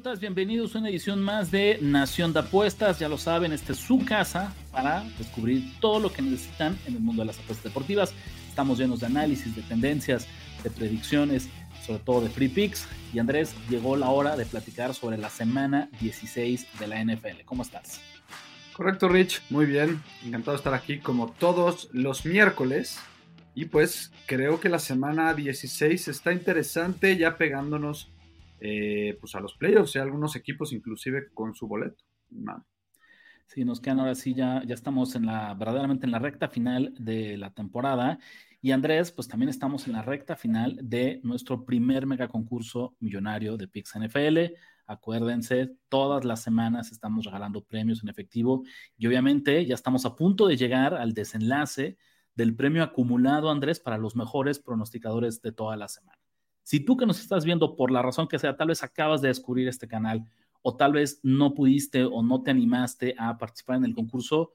Compatriotas? Bienvenidos a una edición más de Nación de Apuestas. Ya lo saben, esta es su casa para descubrir todo lo que necesitan en el mundo de las apuestas deportivas. Estamos llenos de análisis, de tendencias, de predicciones, sobre todo de free picks. Y Andrés, llegó la hora de platicar sobre la semana 16 de la NFL. ¿Cómo estás? Correcto, Rich. Muy bien. Encantado de estar aquí como todos los miércoles. Y pues creo que la semana 16 está interesante, ya pegándonos eh, pues a los playoffs y algunos equipos inclusive con su boleto. Sí, nos quedan ahora sí, ya, ya estamos en la, verdaderamente en la recta final de la temporada. Y Andrés, pues también estamos en la recta final de nuestro primer mega concurso millonario de Pix NFL. Acuérdense, todas las semanas estamos regalando premios en efectivo y obviamente ya estamos a punto de llegar al desenlace del premio acumulado, Andrés, para los mejores pronosticadores de toda la semana. Si tú que nos estás viendo por la razón que sea, tal vez acabas de descubrir este canal o tal vez no pudiste o no te animaste a participar en el concurso,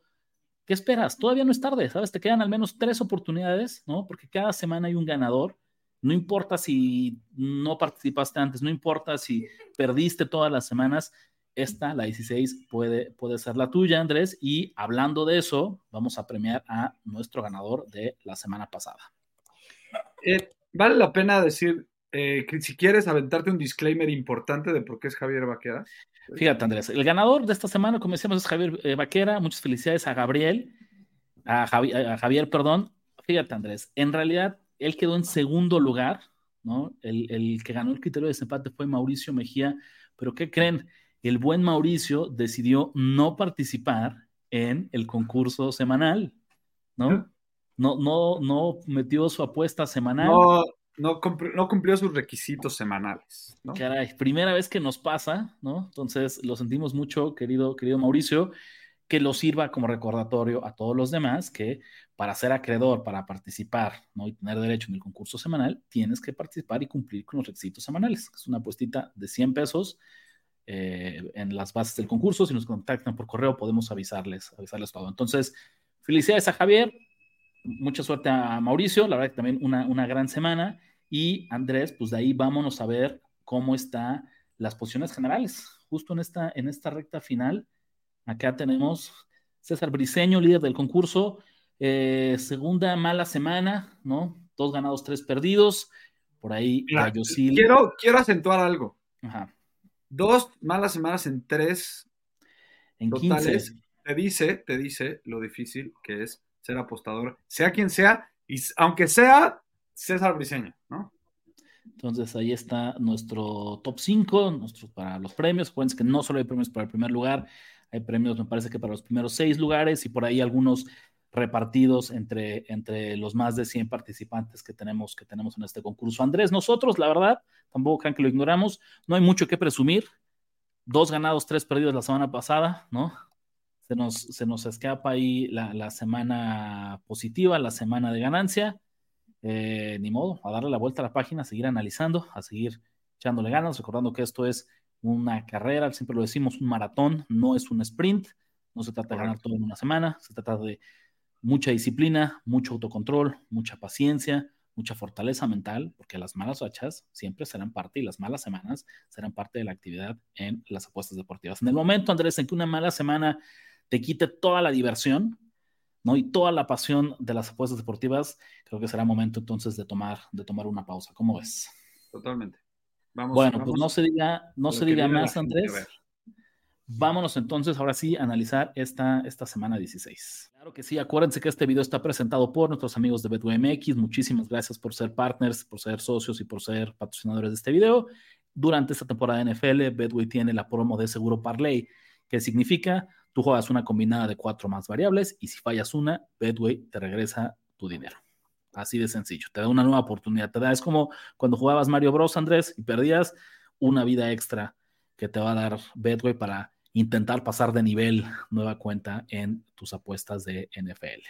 ¿qué esperas? Todavía no es tarde, ¿sabes? Te quedan al menos tres oportunidades, ¿no? Porque cada semana hay un ganador. No importa si no participaste antes, no importa si perdiste todas las semanas, esta, la 16, puede, puede ser la tuya, Andrés. Y hablando de eso, vamos a premiar a nuestro ganador de la semana pasada. Eh, vale la pena decir, eh, si quieres aventarte un disclaimer importante de por qué es Javier Vaquera. Fíjate, Andrés, el ganador de esta semana, como decíamos, es Javier eh, Vaquera. Muchas felicidades a Gabriel, a, Javi, a Javier, perdón. Fíjate, Andrés, en realidad él quedó en segundo lugar, ¿no? El, el que ganó el criterio de desempate fue Mauricio Mejía, pero ¿qué creen? el buen Mauricio decidió no participar en el concurso semanal, ¿no? No, no, no metió su apuesta semanal. No, no, cumplió, no cumplió sus requisitos semanales. Caray, primera vez que nos pasa, ¿no? Entonces lo sentimos mucho, querido, querido Mauricio, que lo sirva como recordatorio a todos los demás que para ser acreedor, para participar ¿no? y tener derecho en el concurso semanal, tienes que participar y cumplir con los requisitos semanales. Es una apuestita de 100 pesos eh, en las bases del concurso. Si nos contactan por correo, podemos avisarles, avisarles todo. Entonces, felicidades a Javier, mucha suerte a Mauricio, la verdad que también una, una gran semana. Y Andrés, pues de ahí vámonos a ver cómo están las posiciones generales. Justo en esta, en esta recta final, acá tenemos César Briseño, líder del concurso. Eh, segunda mala semana, ¿no? Dos ganados, tres perdidos. Por ahí, Mira, quiero, quiero acentuar algo. Ajá dos malas semanas en tres en totales, 15. te dice, te dice lo difícil que es ser apostador, sea quien sea, y aunque sea César Briseño, ¿no? Entonces ahí está nuestro top 5, nuestros para los premios. Acuérdense que no solo hay premios para el primer lugar, hay premios, me parece que para los primeros seis lugares y por ahí algunos repartidos entre, entre los más de 100 participantes que tenemos, que tenemos en este concurso. Andrés, nosotros, la verdad, tampoco crean que lo ignoramos, no hay mucho que presumir. Dos ganados, tres perdidos la semana pasada, ¿no? Se nos, se nos escapa ahí la, la semana positiva, la semana de ganancia. Eh, ni modo, a darle la vuelta a la página, a seguir analizando, a seguir echándole ganas, recordando que esto es una carrera, siempre lo decimos, un maratón, no es un sprint, no se trata de ganar todo en una semana, se trata de mucha disciplina, mucho autocontrol, mucha paciencia, mucha fortaleza mental, porque las malas rachas siempre serán parte y las malas semanas serán parte de la actividad en las apuestas deportivas. En el momento, Andrés, en que una mala semana te quite toda la diversión, ¿no? Y toda la pasión de las apuestas deportivas, creo que será momento entonces de tomar, de tomar una pausa. ¿Cómo ves? Totalmente. Vamos, bueno, vamos pues no se diga, no se diga más, Andrés. Vámonos entonces ahora sí a analizar esta, esta semana 16. Claro que sí, acuérdense que este video está presentado por nuestros amigos de BetWMX. Muchísimas gracias por ser partners, por ser socios y por ser patrocinadores de este video. Durante esta temporada de NFL, Betway tiene la promo de seguro Parlay, que significa tú juegas una combinada de cuatro más variables y si fallas una, Betway te regresa tu dinero. Así de sencillo. Te da una nueva oportunidad. Te da, es como cuando jugabas Mario Bros, Andrés, y perdías una vida extra que te va a dar Betway para intentar pasar de nivel nueva cuenta en tus apuestas de NFL.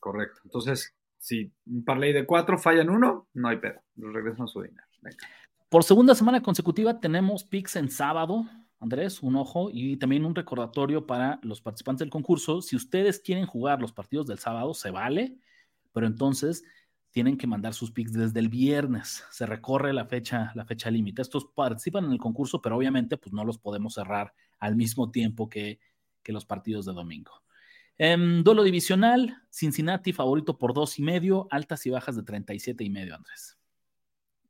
Correcto. Entonces, si un parlay de cuatro falla en uno, no hay pedo. Regresan su dinero. Por segunda semana consecutiva tenemos picks en sábado. Andrés, un ojo y también un recordatorio para los participantes del concurso. Si ustedes quieren jugar los partidos del sábado, se vale, pero entonces tienen que mandar sus picks desde el viernes. Se recorre la fecha, la fecha límite. Estos participan en el concurso, pero obviamente pues no los podemos cerrar al mismo tiempo que, los partidos de domingo. En duelo divisional, Cincinnati favorito por dos y medio, altas y bajas de 37 y medio, Andrés.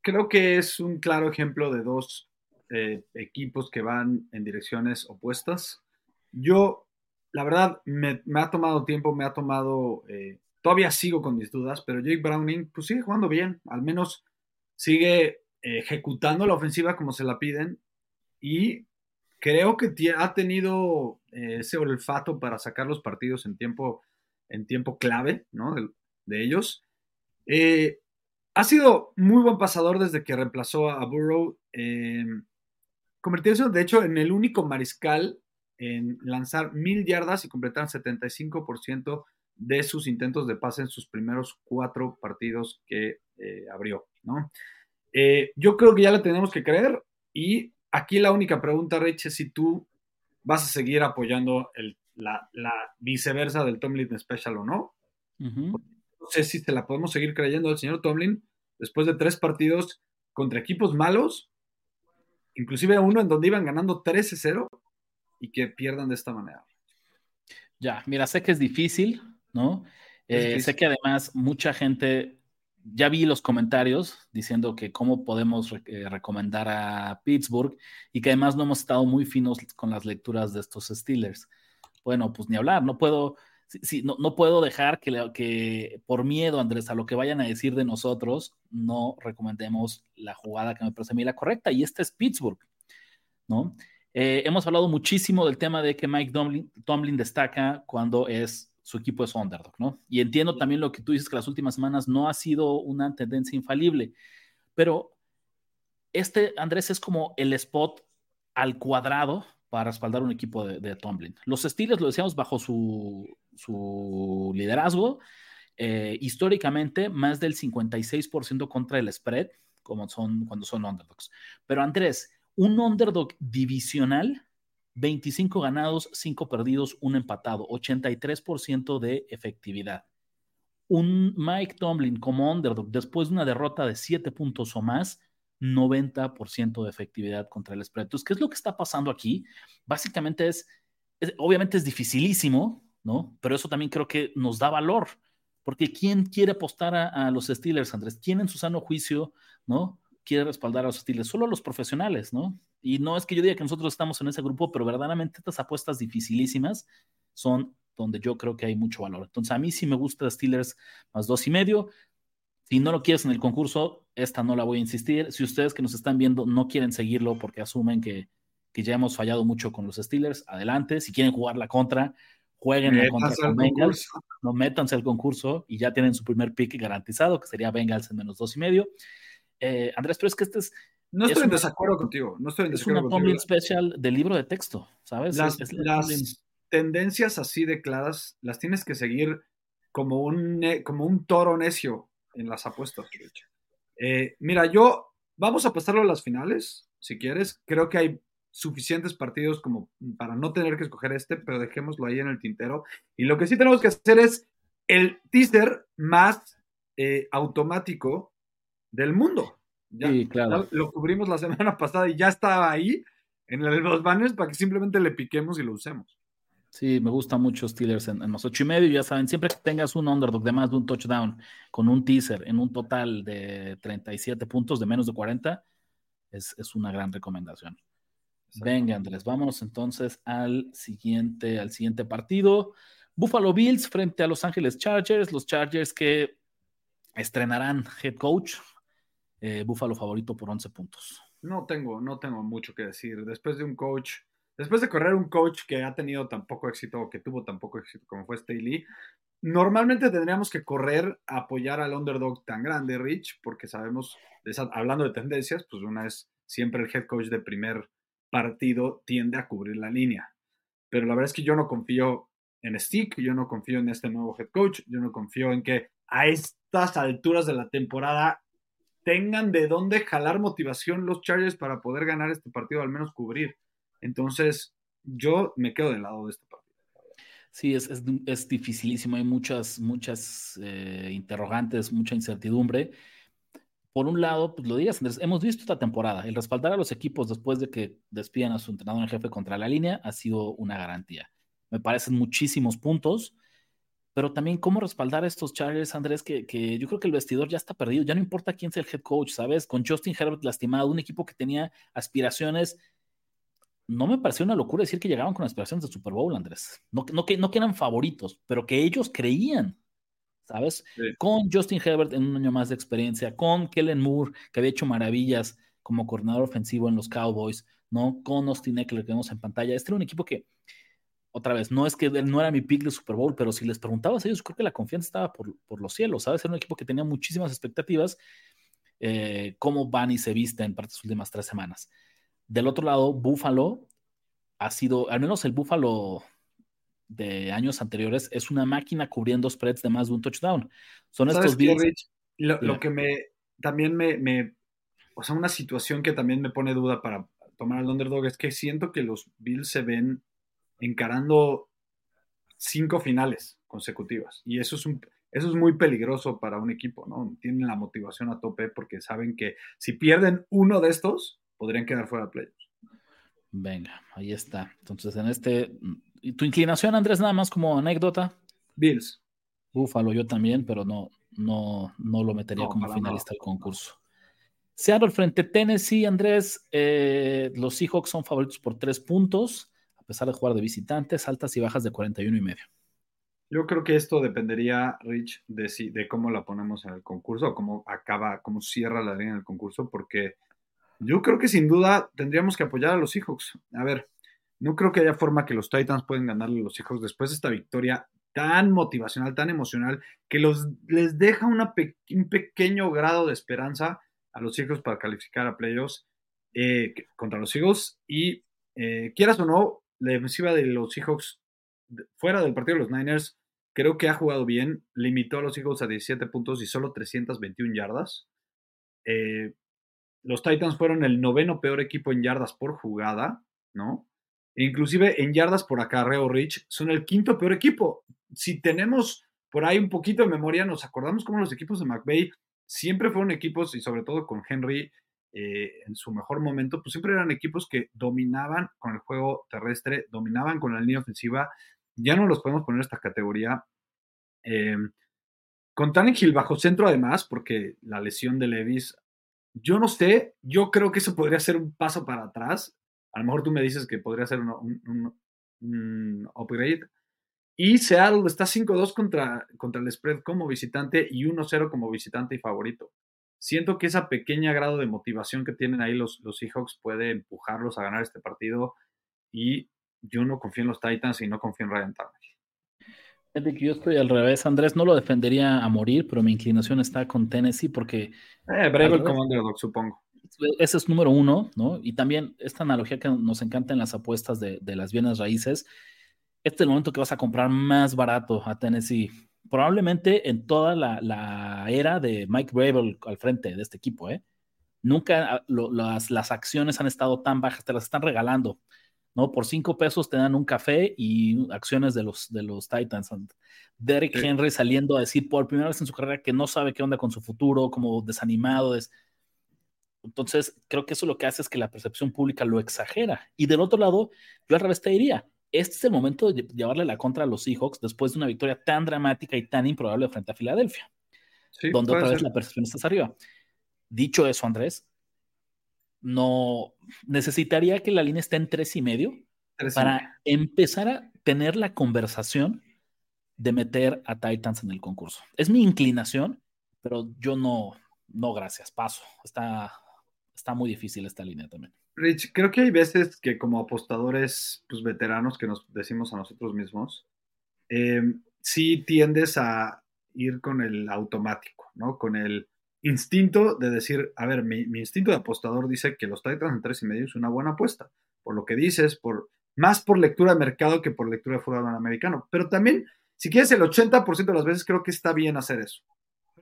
Creo que es un claro ejemplo de dos eh, equipos que van en direcciones opuestas. Yo, la verdad, me, ha tomado tiempo, me ha tomado eh, Todavía sigo con mis dudas, pero Jake Browning pues sigue jugando bien, al menos sigue ejecutando la ofensiva como se la piden y creo que ha tenido eh, ese olfato para sacar los partidos en tiempo, en tiempo clave ¿no? de, ellos. Eh, ha sido muy buen pasador desde que reemplazó a Burrow, eh, convirtiéndose de hecho en el único mariscal en lanzar mil yardas y completar 75% de sus intentos de pase en sus primeros cuatro partidos que eh, abrió, ¿no? Eh, yo creo que ya le tenemos que creer y aquí la única pregunta, Rich, es si tú vas a seguir apoyando la, viceversa del Tomlin Special o no. No sé si te la podemos seguir creyendo al señor Tomlin después de tres partidos contra equipos malos, inclusive uno en donde iban ganando 13-0 y que pierdan de esta manera. Ya, mira, sé que es difícil, ¿no? Eh, sé que además mucha gente, ya vi los comentarios diciendo que cómo podemos eh, recomendar a Pittsburgh y que además no hemos estado muy finos con las lecturas de estos Steelers. Bueno, pues ni hablar, no puedo, sí, no, no, puedo dejar que, que por miedo, Andrés, a lo que vayan a decir de nosotros, no recomendemos la jugada que me parece a mí la correcta y esta es Pittsburgh, ¿no? Eh, hemos hablado muchísimo del tema de que Mike Tomlin destaca cuando es su equipo es underdog, ¿no? Y entiendo también lo que tú dices que las últimas semanas no ha sido una tendencia infalible, pero este, Andrés, es como el spot al cuadrado para respaldar un equipo de, Tomlin. Los Steelers, lo decíamos, bajo su, su liderazgo, eh, históricamente más del 56% contra el spread, como son cuando son underdogs. Pero Andrés, un underdog divisional 25 ganados, 5 perdidos, 1 empatado, 83% de efectividad. Un Mike Tomlin como underdog después de una derrota de 7 puntos o más, 90% de efectividad contra el spread. Entonces, ¿qué es lo que está pasando aquí? Básicamente es, obviamente es dificilísimo, ¿no? Pero eso también creo que nos da valor, porque ¿quién quiere apostar a, a los Steelers, Andrés? ¿Quién en su sano juicio, ¿no? Quiere respaldar a los Steelers? Solo los profesionales, ¿no? Y no es que yo diga que nosotros estamos en ese grupo, pero verdaderamente estas apuestas dificilísimas son donde yo creo que hay mucho valor. Entonces, a mí sí me gusta Steelers más dos y medio. Si no lo quieres en el concurso, esta no la voy a insistir. Si ustedes que nos están viendo no quieren seguirlo porque asumen que, ya hemos fallado mucho con los Steelers, adelante. Si quieren jugar la contra, jueguen contra con Bengals. No métanse al concurso y ya tienen su primer pick garantizado, que sería Bengals en menos dos y medio. Eh, Andrés, pero es que este es no estoy en desacuerdo contigo. No estoy en es una Tomlin Special de libro de texto, ¿sabes? Las, tendencias así de claras las tienes que seguir como un, como un toro necio en las apuestas. Eh, mira, yo vamos a pasarlo a las finales, si quieres. Creo que hay suficientes partidos como para no tener que escoger este, pero dejémoslo ahí en el tintero. Y lo que sí tenemos que hacer es el teaser más eh, automático del mundo. Ya, claro. lo cubrimos la semana pasada y ya estaba ahí en los banners para que simplemente le piquemos y lo usemos. Sí, me gusta mucho Steelers en, los ocho y medio. Ya saben, siempre que tengas un underdog de más de un touchdown con un teaser en un total de 37 puntos de menos de 40, es, una gran recomendación. Venga, Andrés, vámonos entonces al siguiente, al siguiente partido. Buffalo Bills frente a Los Ángeles Chargers, los Chargers que estrenarán head coach, eh, Búfalo favorito por 11 puntos. No tengo, no tengo mucho que decir. Después de un coach, después de correr un coach que ha tenido tan poco éxito o que tuvo tan poco éxito como fue Staley, normalmente tendríamos que correr a apoyar al underdog tan grande, Rich, porque sabemos, hablando de tendencias, pues una es siempre el head coach de primer partido tiende a cubrir la línea. Pero la verdad es que yo no confío en Stick, yo no confío en este nuevo head coach, yo no confío en que a estas alturas de la temporada tengan de dónde jalar motivación los Chargers para poder ganar este partido, al menos cubrir. Entonces, yo me quedo del lado de este partido. Sí, es, es, dificilísimo, hay muchas, muchas eh, interrogantes, mucha incertidumbre. Por un lado, pues lo digas, Andrés, hemos visto esta temporada, el respaldar a los equipos después de que despidan a su entrenador en jefe contra la línea ha sido una garantía. Me parecen muchísimos puntos, pero también cómo respaldar a estos Chargers, Andrés, que, que, yo creo que el vestidor ya está perdido, ya no importa quién sea el head coach, ¿sabes? Con Justin Herbert lastimado, un equipo que tenía aspiraciones no me pareció una locura decir que llegaban con aspiraciones de Super Bowl, Andrés. No, no, que, no que eran favoritos, pero que ellos creían, ¿sabes? Con Justin Herbert en un año más de experiencia, con Kellen Moore, que había hecho maravillas como coordinador ofensivo en los Cowboys, ¿no? Con Austin Eckler que vemos en pantalla. Este era un equipo que, otra vez, no es que él no era mi pick de Super Bowl, pero si les preguntabas a ellos, creo que la confianza estaba por, por los cielos, ¿sabes? Era un equipo que tenía muchísimas expectativas. Eh, cómo van y se visten para las últimas tres semanas. Del otro lado, Buffalo ha sido, al menos el Buffalo de años anteriores, es una máquina cubriendo spreads de más de un touchdown. Son estos Bills. Lo, que me también me, o sea, una situación que también me pone duda para tomar al underdog es que siento que los Bills se ven encarando cinco finales consecutivas y eso es un eso es muy peligroso para un equipo, ¿no? Tienen la motivación a tope porque saben que si pierden uno de estos, podrían quedar fuera de playoffs. Venga, ahí está. Entonces, en este, tu inclinación, Andrés, nada más como anécdota. Bills. Búfalo, yo también, pero no, no, no lo metería como finalista del concurso. Seattle frente a Tennessee, Andrés. Eh, los Seahawks son favoritos por tres puntos, a pesar de jugar de visitantes, altas y bajas de 41 y medio. Yo creo que esto dependería, Rich, de, si, de cómo la ponemos en el concurso, o cómo acaba, cómo cierra la línea en el concurso, porque yo creo que sin duda tendríamos que apoyar a los Seahawks. A ver, no creo que haya forma que los Titans puedan ganarle a los Seahawks después de esta victoria tan motivacional, tan emocional, que los, les deja un pequeño grado de esperanza a los Seahawks para calificar a playoffs eh, contra los Seahawks. Y eh, quieras o no, la defensiva de los Seahawks fuera del partido de los Niners, creo que ha jugado bien. Limitó a los Seahawks a 17 puntos y solo 321 yardas. Eh, los Titans fueron el noveno peor equipo en yardas por jugada, ¿no? Inclusive en yardas por acarreo, Rich, son el quinto peor equipo. Si tenemos por ahí un poquito de memoria, nos acordamos cómo los equipos de McVay siempre fueron equipos, y sobre todo con Henry eh, en su mejor momento, pues siempre eran equipos que dominaban con el juego terrestre, dominaban con la línea ofensiva. Ya no los podemos poner en esta categoría. Eh, con Tannehill bajo centro, además, porque la lesión de Levis yo no sé, yo creo que eso podría ser un paso para atrás. A lo mejor tú me dices que podría ser un, upgrade. Y Seattle está 5-2 contra, contra el spread como visitante y 1-0 como visitante y favorito. Siento que esa pequeña grado de motivación que tienen ahí los, los Seahawks puede empujarlos a ganar este partido. Y yo no confío en los Titans y no confío en Ryan Tannehill yo estoy al revés. Andrés no lo defendería a morir, pero mi inclinación está con Tennessee porque. Eh, breve como underdog, supongo. Ese es número uno, ¿no? Y también esta analogía que nos encanta en las apuestas de, las bienes raíces. Este es el momento que vas a comprar más barato a Tennessee. Probablemente en toda la, era de Mike Bravel al frente de este equipo, ¿eh? Nunca ah, las, las acciones han estado tan bajas, te las están regalando. ¿no? Por cinco pesos te dan un café y acciones de los, de los Titans. Derek Henry saliendo a decir por primera vez en su carrera que no sabe qué onda con su futuro, como desanimado. Es... Entonces, creo que eso lo que hace es que la percepción pública lo exagera. Y del otro lado, yo al revés te diría, este es el momento de llevarle la contra a los Seahawks después de una victoria tan dramática y tan improbable frente a Filadelfia, donde otra vez la percepción está arriba. Dicho eso, Andrés, no necesitaría que la línea esté en tres y medio para empezar a tener la conversación de meter a Titans en el concurso. Es mi inclinación, pero yo no, no, gracias, paso. Está, está muy difícil esta línea también. Rich, creo que hay veces que como apostadores pues, veteranos que nos decimos a nosotros mismos, em, sí tiendes a ir con el automático, ¿no? Con el instinto de decir, a ver, mi, instinto de apostador dice que los Titans en tres y medio es una buena apuesta, por lo que dices, por más por lectura de mercado que por lectura de fútbol americano. Pero también, si quieres el 80% de las veces, creo que está bien hacer eso.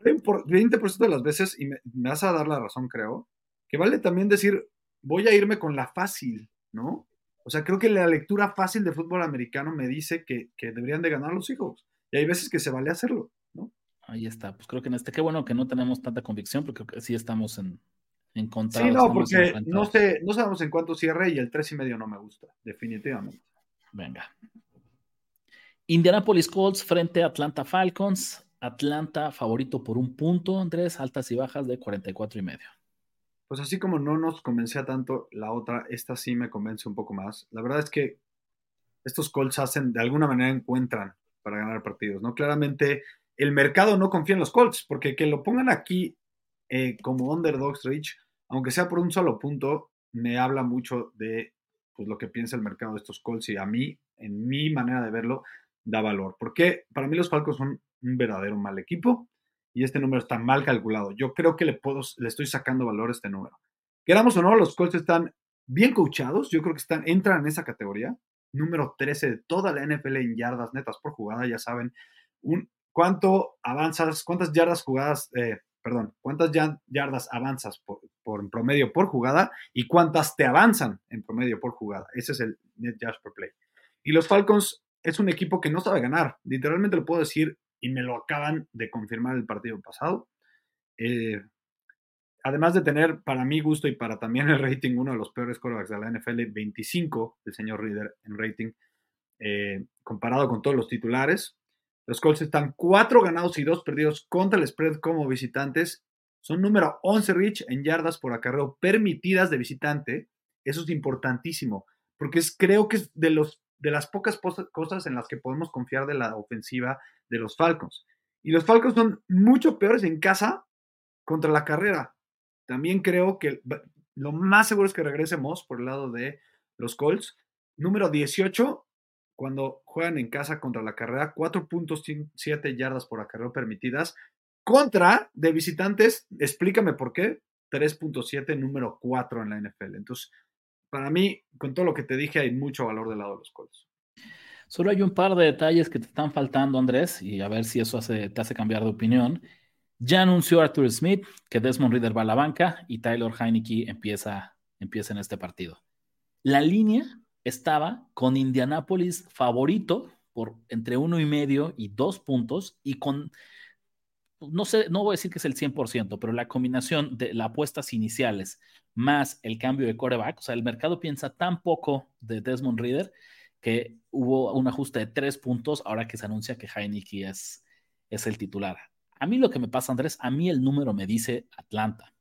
20% de las veces, y me, vas a dar la razón, creo, que vale también decir, voy a irme con la fácil, ¿no? O sea, creo que la lectura fácil de fútbol americano me dice que, que deberían de ganar los hijos. Y hay veces que se vale hacerlo, ¿no? Ahí está. Pues creo que en este, qué bueno que no tenemos tanta convicción, porque creo que sí estamos en, en. Sí, no, porque no, sé, no sabemos en cuánto cierre y el tres y medio no me gusta, definitivamente. Venga. Indianapolis Colts frente a Atlanta Falcons. Atlanta favorito por un punto, Andrés, altas y bajas de 44 y medio. Pues así como no nos convencía tanto la otra, esta sí me convence un poco más. La verdad es que estos Colts hacen, de alguna manera encuentran para ganar partidos, ¿no? Claramente el mercado no confía en los Colts, porque que lo pongan aquí eh, como underdogs Rich, aunque sea por un solo punto, me habla mucho de pues, lo que piensa el mercado de estos Colts y a mí, en mi manera de verlo, da valor. Porque para mí los Falcons son un verdadero mal equipo y este número está mal calculado. Yo creo que le, puedo, le estoy sacando valor a este número. Queramos o no, los Colts están bien coachados. Yo creo que están, entran en esa categoría. Número 13 de toda la NFL en yardas netas por jugada. Ya saben, un, cuánto avanzas, cuántas yardas jugadas, eh, perdón, cuántas yardas avanzas por, por, promedio por jugada y cuántas te avanzan en promedio por jugada. Ese es el net yards per play. Y los Falcons es un equipo que no sabe ganar. Literalmente lo puedo decir y me lo acaban de confirmar el partido pasado. Eh, además de tener, para mi gusto y para también el rating, uno de los peores quarterbacks de la NFL, 25, el señor Reader en rating, eh, comparado con todos los titulares. Los Colts están 4 ganados y 2 perdidos contra el spread como visitantes. Son número 11 Rich en yardas por acarreo permitidas de visitante. Eso es importantísimo, porque es, creo que es de los de las pocas cosas en las que podemos confiar de la ofensiva de los Falcons. Y los Falcons son mucho peores en casa contra la carrera. También creo que lo más seguro es que regresemos por el lado de los Colts. Número 18, cuando juegan en casa contra la carrera, 4.7 yardas por acarreo permitidas. Contra de visitantes, explícame por qué, 3.7, número 4 en la NFL. Entonces, para mí, con todo lo que te dije, hay mucho valor del lado de los Colts. Solo hay un par de detalles que te están faltando, Andrés, y a ver si eso te hace cambiar de opinión. Ya anunció Arthur Smith que Desmond Reader va a la banca y Tyler Heineke empieza, empieza en este partido. La línea estaba con Indianapolis favorito por entre uno y medio y dos puntos y con no sé, no voy a decir que es el 100%, pero la combinación de las apuestas iniciales más el cambio de coreback, o sea, el mercado piensa tan poco de Desmond Reader que hubo un ajuste de tres puntos ahora que se anuncia que Heineke es, es el titular. A mí lo que me pasa, Andrés, a mí el número me dice Atlanta,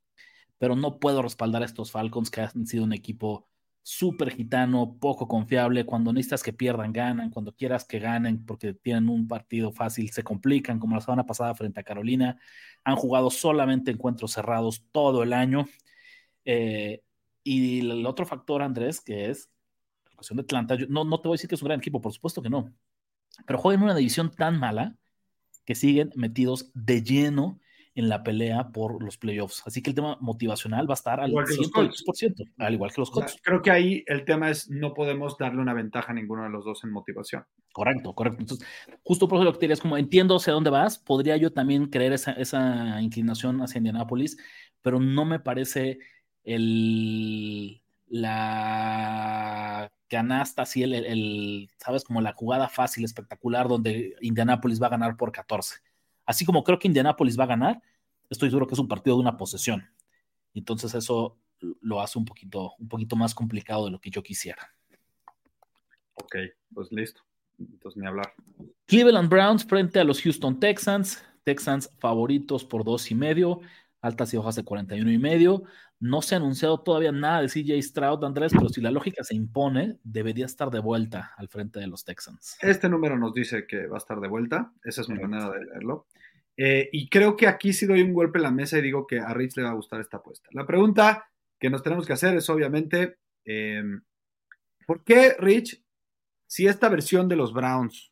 pero no puedo respaldar a estos Falcons que han sido un equipo súper gitano, poco confiable. Cuando necesitas que pierdan, ganan. Cuando quieras que ganen porque tienen un partido fácil, se complican, como la semana pasada frente a Carolina. Han jugado solamente encuentros cerrados todo el año. Eh, y el otro factor, Andrés, que es la cuestión de Atlanta, no, no te voy a decir que es un gran equipo, por supuesto que no, pero juegan una división tan mala que siguen metidos de lleno en la pelea por los playoffs. Así que el tema motivacional va a estar al 100%, al igual que los Colts. creo que ahí el tema es no podemos darle una ventaja a ninguno de los dos en motivación. Correcto, correcto. Entonces, justo por eso lo que te diría es como entiendo hacia dónde vas, podría yo también creer esa, esa inclinación hacia Indianapolis, pero no me parece el la canasta, así el, el, sabes, como la jugada fácil, espectacular, donde Indianapolis va a ganar por 14. Así como creo que Indianapolis va a ganar, estoy seguro que es un partido de una posesión. Entonces eso lo hace un poquito, un poquito más complicado de lo que yo quisiera. Ok, pues listo. Entonces ni hablar. Cleveland Browns frente a los Houston Texans. Texans favoritos por dos y medio, altas y hojas de 41 y medio. No se ha anunciado todavía nada de CJ Stroud, Andrés, pero si la lógica se impone, debería estar de vuelta al frente de los Texans. Este número nos dice que va a estar de vuelta. Esa es mi manera de leerlo. Eh, y creo que aquí sí doy un golpe en la mesa y digo que a Rich le va a gustar esta apuesta. La pregunta que nos tenemos que hacer es obviamente, em, ¿por qué Rich, si esta versión de los Browns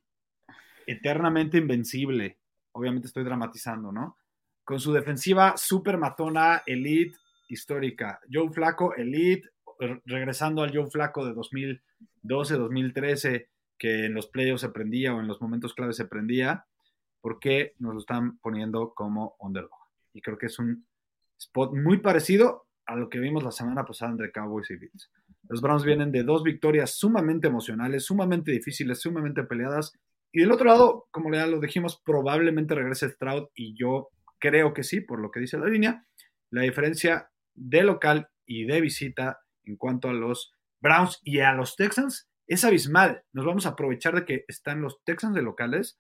eternamente invencible. Obviamente estoy dramatizando, ¿no? Con su defensiva super matona, elite, histórica. Joe Flaco, elite, regresando al Joe Flaco de 2012, 2013, que en los playoffs se prendía o en los momentos clave se prendía, porque nos lo están poniendo como underdog. Y creo que es un spot muy parecido a lo que vimos la semana pasada entre Cowboys y Bills. Los Browns vienen de dos victorias sumamente emocionales, sumamente difíciles, sumamente peleadas. Y del otro lado, como ya lo dijimos, probablemente regrese Stroud y yo creo que sí, por lo que dice la línea. La diferencia de local y de visita en cuanto a los Browns y a los Texans es abismal. Nos vamos a aprovechar de que están los Texans de locales.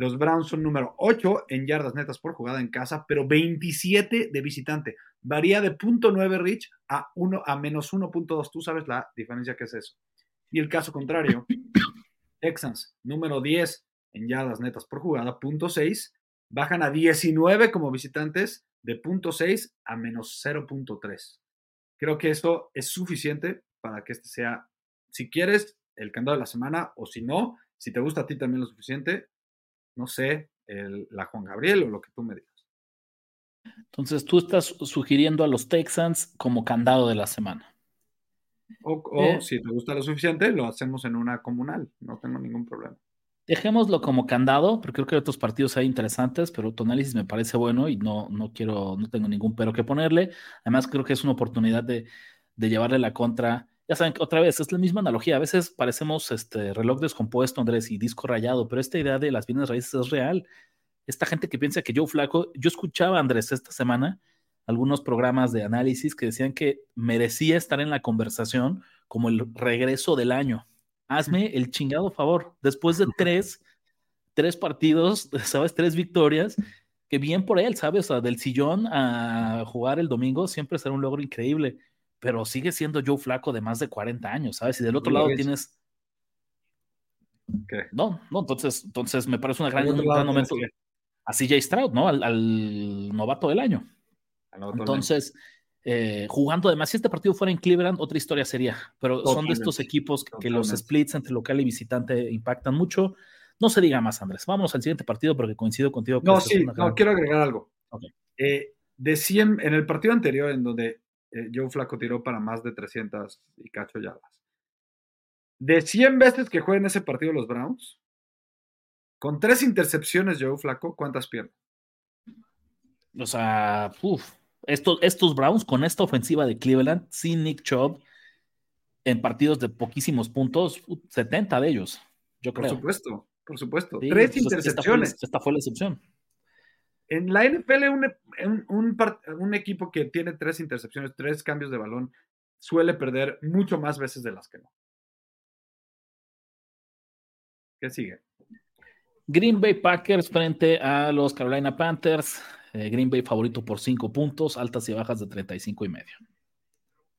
Los Browns son número 8 en yardas netas por jugada en casa, pero 27 de visitante. Varía de .9 Rich a, 1, a menos 1.2. Tú sabes la diferencia que es eso. Y el caso contrario, Texans, número 10 en yardas netas por jugada, .6. Bajan a 19 como visitantes, de .6 a menos 0.3. Creo que esto es suficiente para que este sea, si quieres, el candado de la semana, o si no, si te gusta a ti también lo suficiente, no sé, la Juan Gabriel o lo que tú me digas. Entonces, tú estás sugiriendo a los Texans como candado de la semana. O, eh. si te gusta lo suficiente, lo hacemos en una comunal, no tengo ningún problema. Dejémoslo como candado, porque creo que otros partidos hay interesantes, pero tu análisis me parece bueno y no, no quiero, no tengo ningún pero que ponerle. Además, creo que es una oportunidad de, de llevarle la contra. Ya saben, otra vez, es la misma analogía. A veces parecemos este reloj descompuesto, Andrés, y disco rayado, pero esta idea de las bienes raíces es real. Esta gente que piensa que yo flaco, yo escuchaba, Andrés, esta semana algunos programas de análisis que decían que merecía estar en la conversación como el regreso del año hazme el chingado favor. Después de tres, tres partidos, ¿sabes? Tres victorias, que bien por él, ¿sabes? O sea, del sillón a jugar el domingo siempre será un logro increíble, pero sigue siendo Joe Flaco de más de 40 años, ¿sabes? Y del otro lado tienes... ¿Qué? No, no, entonces, entonces me parece una gran, un gran momento a CJ Stroud, ¿no? Al, novato del año. Entonces, eh, jugando además, si este partido fuera en Cleveland, otra historia sería, pero son de estos equipos que, los splits entre local y visitante impactan mucho. No se diga más, Andrés. Vamos al siguiente partido porque coincido contigo. no, sí, no, quiero agregar algo. Eh, de 100, en el partido anterior, en donde eh, Joe Flaco tiró para más de 300 y cacho yardas, de 100 veces que juegan ese partido los Browns, con tres intercepciones Joe Flaco, ¿cuántas pierden? O sea, uff, estos, estos Browns con esta ofensiva de Cleveland, sin Nick Chubb, en partidos de poquísimos puntos, 70 de ellos, yo creo. Por supuesto, por supuesto. Tres intercepciones. Esta fue, la excepción. En la NFL, un, un, un, equipo que tiene tres intercepciones, tres cambios de balón, suele perder mucho más veces de las que no. ¿Qué sigue? Green Bay Packers frente a los Carolina Panthers. Eh, Green Bay favorito por 5 puntos, altas y bajas de 35 y medio.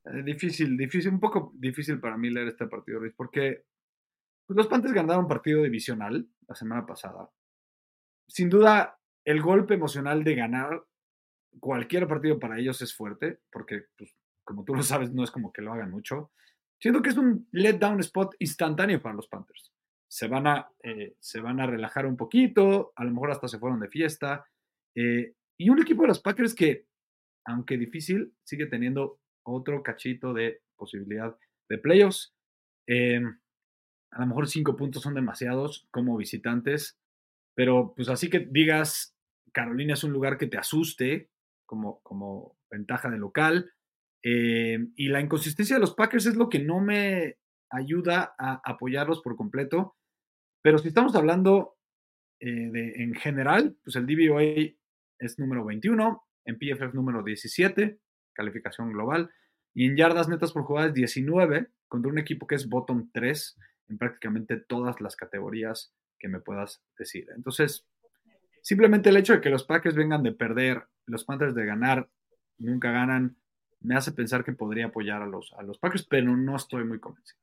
Eh, difícil, difícil, un poco difícil para mí leer este partido, Luis, porque pues, los Panthers ganaron un partido divisional la semana pasada. Sin duda, el golpe emocional de ganar cualquier partido para ellos es fuerte, porque, pues, como tú lo sabes, no es como que lo hagan mucho. Siento que es un letdown spot instantáneo para los Panthers. Se van, a, eh, se van a relajar un poquito, a lo mejor hasta se fueron de fiesta. Eh, y un equipo de los Packers que, aunque difícil, sigue teniendo otro cachito de posibilidad de playoffs. Em, a lo mejor cinco puntos son demasiados como visitantes, pero pues así que digas, Carolina es un lugar que te asuste como, como ventaja de local. Em, y la inconsistencia de los Packers es lo que no me ayuda a apoyarlos por completo. Pero si estamos hablando eh, de, en general, pues el DVOA es número 21, en PFF número 17, calificación global, y en yardas netas por jugada es 19, contra un equipo que es bottom 3 en prácticamente todas las categorías que me puedas decir. Entonces, simplemente el hecho de que los Packers vengan de perder, los Panthers de ganar, nunca ganan, me hace pensar que podría apoyar a los, a los Packers, pero no estoy muy convencido.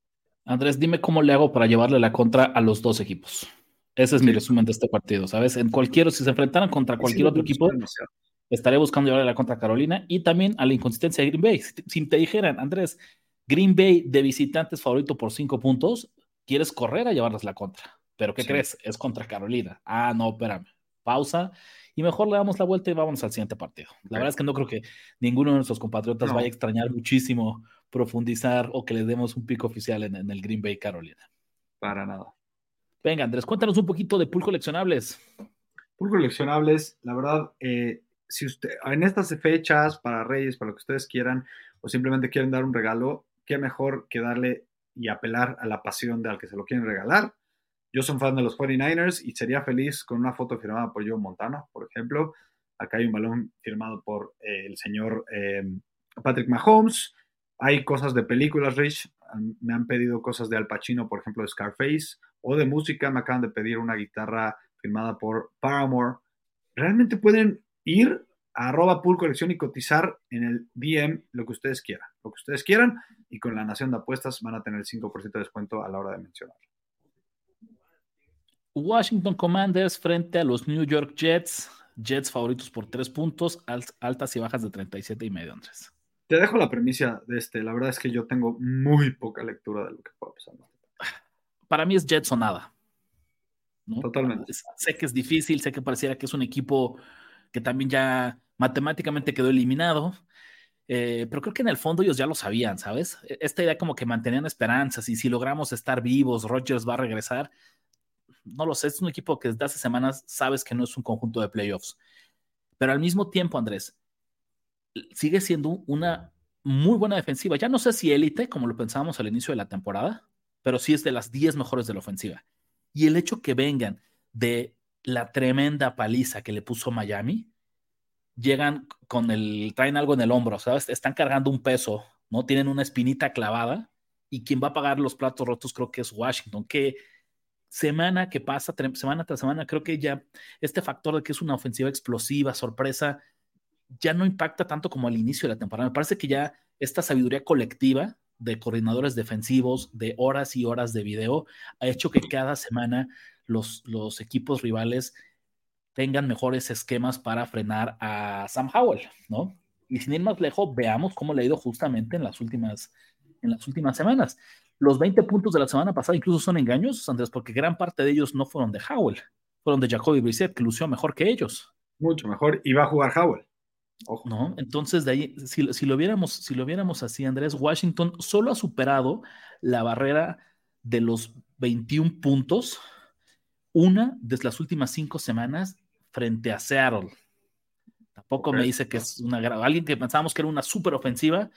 Andrés, dime cómo le hago para llevarle la contra a los dos equipos. Ese es mi resumen de este partido, ¿sabes? En cualquier, si se enfrentaran contra cualquier otro equipo, estaré buscando llevarle la contra Carolina y también a la inconsistencia de Green Bay. Si, te dijeran, Andrés, Green Bay de visitantes favorito por cinco puntos, quieres correr a llevarles la contra. Pero ¿qué crees? Es contra Carolina. Ah, no, espérame. Pausa y mejor le damos la vuelta y vamos al siguiente partido. La verdad es que no creo que ninguno de nuestros compatriotas vaya a extrañar muchísimo profundizar o que le demos un pico oficial en, el Green Bay Carolina. Para nada. Venga, Andrés, cuéntanos un poquito de pool coleccionables. Pool coleccionables, la verdad, eh, si usted, en estas fechas, para Reyes, para lo que ustedes quieran, o simplemente quieren dar un regalo, qué mejor que darle y apelar a la pasión de al que se lo quieren regalar yo soy fan de los 49ers y sería feliz con una foto firmada por Joe Montana, por ejemplo. Acá hay un balón firmado por eh, el señor eh, Patrick Mahomes. Hay cosas de películas, Rich. Me han pedido cosas de Al Pacino, por ejemplo, de Scarface. O de música, me acaban de pedir una guitarra firmada por Paramore. Realmente pueden ir a arroba pool colección y cotizar en el DM lo que ustedes quieran. Lo que ustedes quieran. Y con la Nación de Apuestas van a tener el 5% de descuento a la hora de mencionarlo. Washington Commanders frente a los New York Jets. Jets favoritos por tres puntos, altas y bajas de 37 y medio, Andrés. Te dejo la premisa de este. La verdad es que yo tengo muy poca lectura de lo que pueda pasar. Para mí es Jets o nada. Totalmente. Sé que es difícil, sé que pareciera que es un equipo que también ya matemáticamente quedó eliminado. Eh, pero creo que en el fondo ellos ya lo sabían, ¿sabes? E-, esta idea como que mantenían esperanzas y si logramos estar vivos, Rodgers va a regresar no lo sé, es un equipo que desde hace semanas sabes que no es un conjunto de playoffs. Pero al mismo tiempo, Andrés, sigue siendo una muy buena defensiva. Ya no sé si élite, como lo pensábamos al inicio de la temporada, pero sí es de las 10 mejores de la ofensiva. Y el hecho que vengan de la tremenda paliza que le puso Miami, llegan con el, traen algo en el hombro, ¿sabes? Están cargando un peso, ¿no? Tienen una espinita clavada y quien va a pagar los platos rotos creo que es Washington, semana que pasa, semana tras semana, creo que ya este factor de que es una ofensiva explosiva, sorpresa, ya no impacta tanto como al inicio de la temporada. Me parece que ya esta sabiduría colectiva de coordinadores defensivos, de horas y horas de video, ha hecho que cada semana los, los equipos rivales tengan mejores esquemas para frenar a Sam Howell, ¿no? Y sin ir más lejos, veamos cómo le ha ido justamente en las últimas, en las últimas semanas. Los 20 puntos de la semana pasada incluso son engañosos, Andrés, porque gran parte de ellos no fueron de Howell, fueron de Jacoby Brissett, que lució mejor que ellos. Mucho mejor, y va a jugar Howell. ¿No? Entonces, de ahí, si, lo viéramos, si lo viéramos así, Andrés, Washington solo ha superado la barrera de los 21 puntos, una de las últimas cinco semanas frente a Seattle. Tampoco me dice que es una alguien que pensábamos que era una súper ofensiva,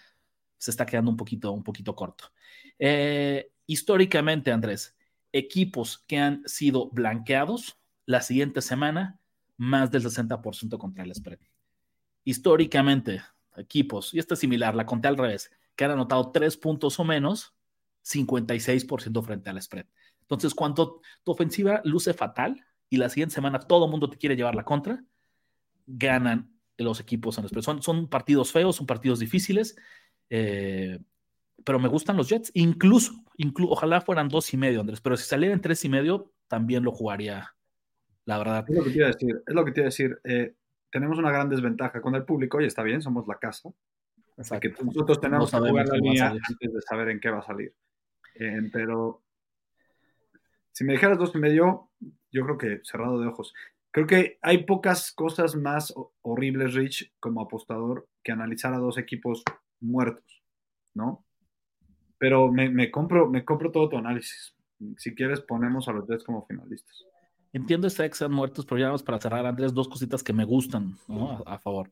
se está quedando un poquito, un poquito corto. Eh, históricamente, Andrés, equipos que han sido blanqueados la siguiente semana, más del 60% contra el spread. Históricamente, equipos, y esto es similar, la conté al revés, que han anotado tres puntos o menos, 56% frente al spread. Entonces, cuando tu ofensiva luce fatal y la siguiente semana todo el mundo te quiere llevar la contra, ganan los equipos en el spread. Son, son partidos feos, son partidos difíciles eh, pero me gustan los Jets, incluso, ojalá fueran dos y medio, Andrés, pero si salieran tres y medio, también lo jugaría, la verdad. Es lo que te iba a decir, es lo que te decir. Eh, tenemos una gran desventaja con el público, y está bien, somos la casa. Que nosotros tenemos que jugar la línea antes de saber en qué va a salir. Eh, pero si me dijeras dos y medio, yo creo que cerrado de ojos. Creo que hay pocas cosas más horribles, Rich, como apostador, que analizar a dos equipos muertos, ¿no? Pero me, compro, me compro todo tu análisis. Si quieres, ponemos a los Jets como finalistas. Entiendo este que sean muertos, pero ya vamos para cerrar, Andrés, dos cositas que me gustan ¿no? a, favor.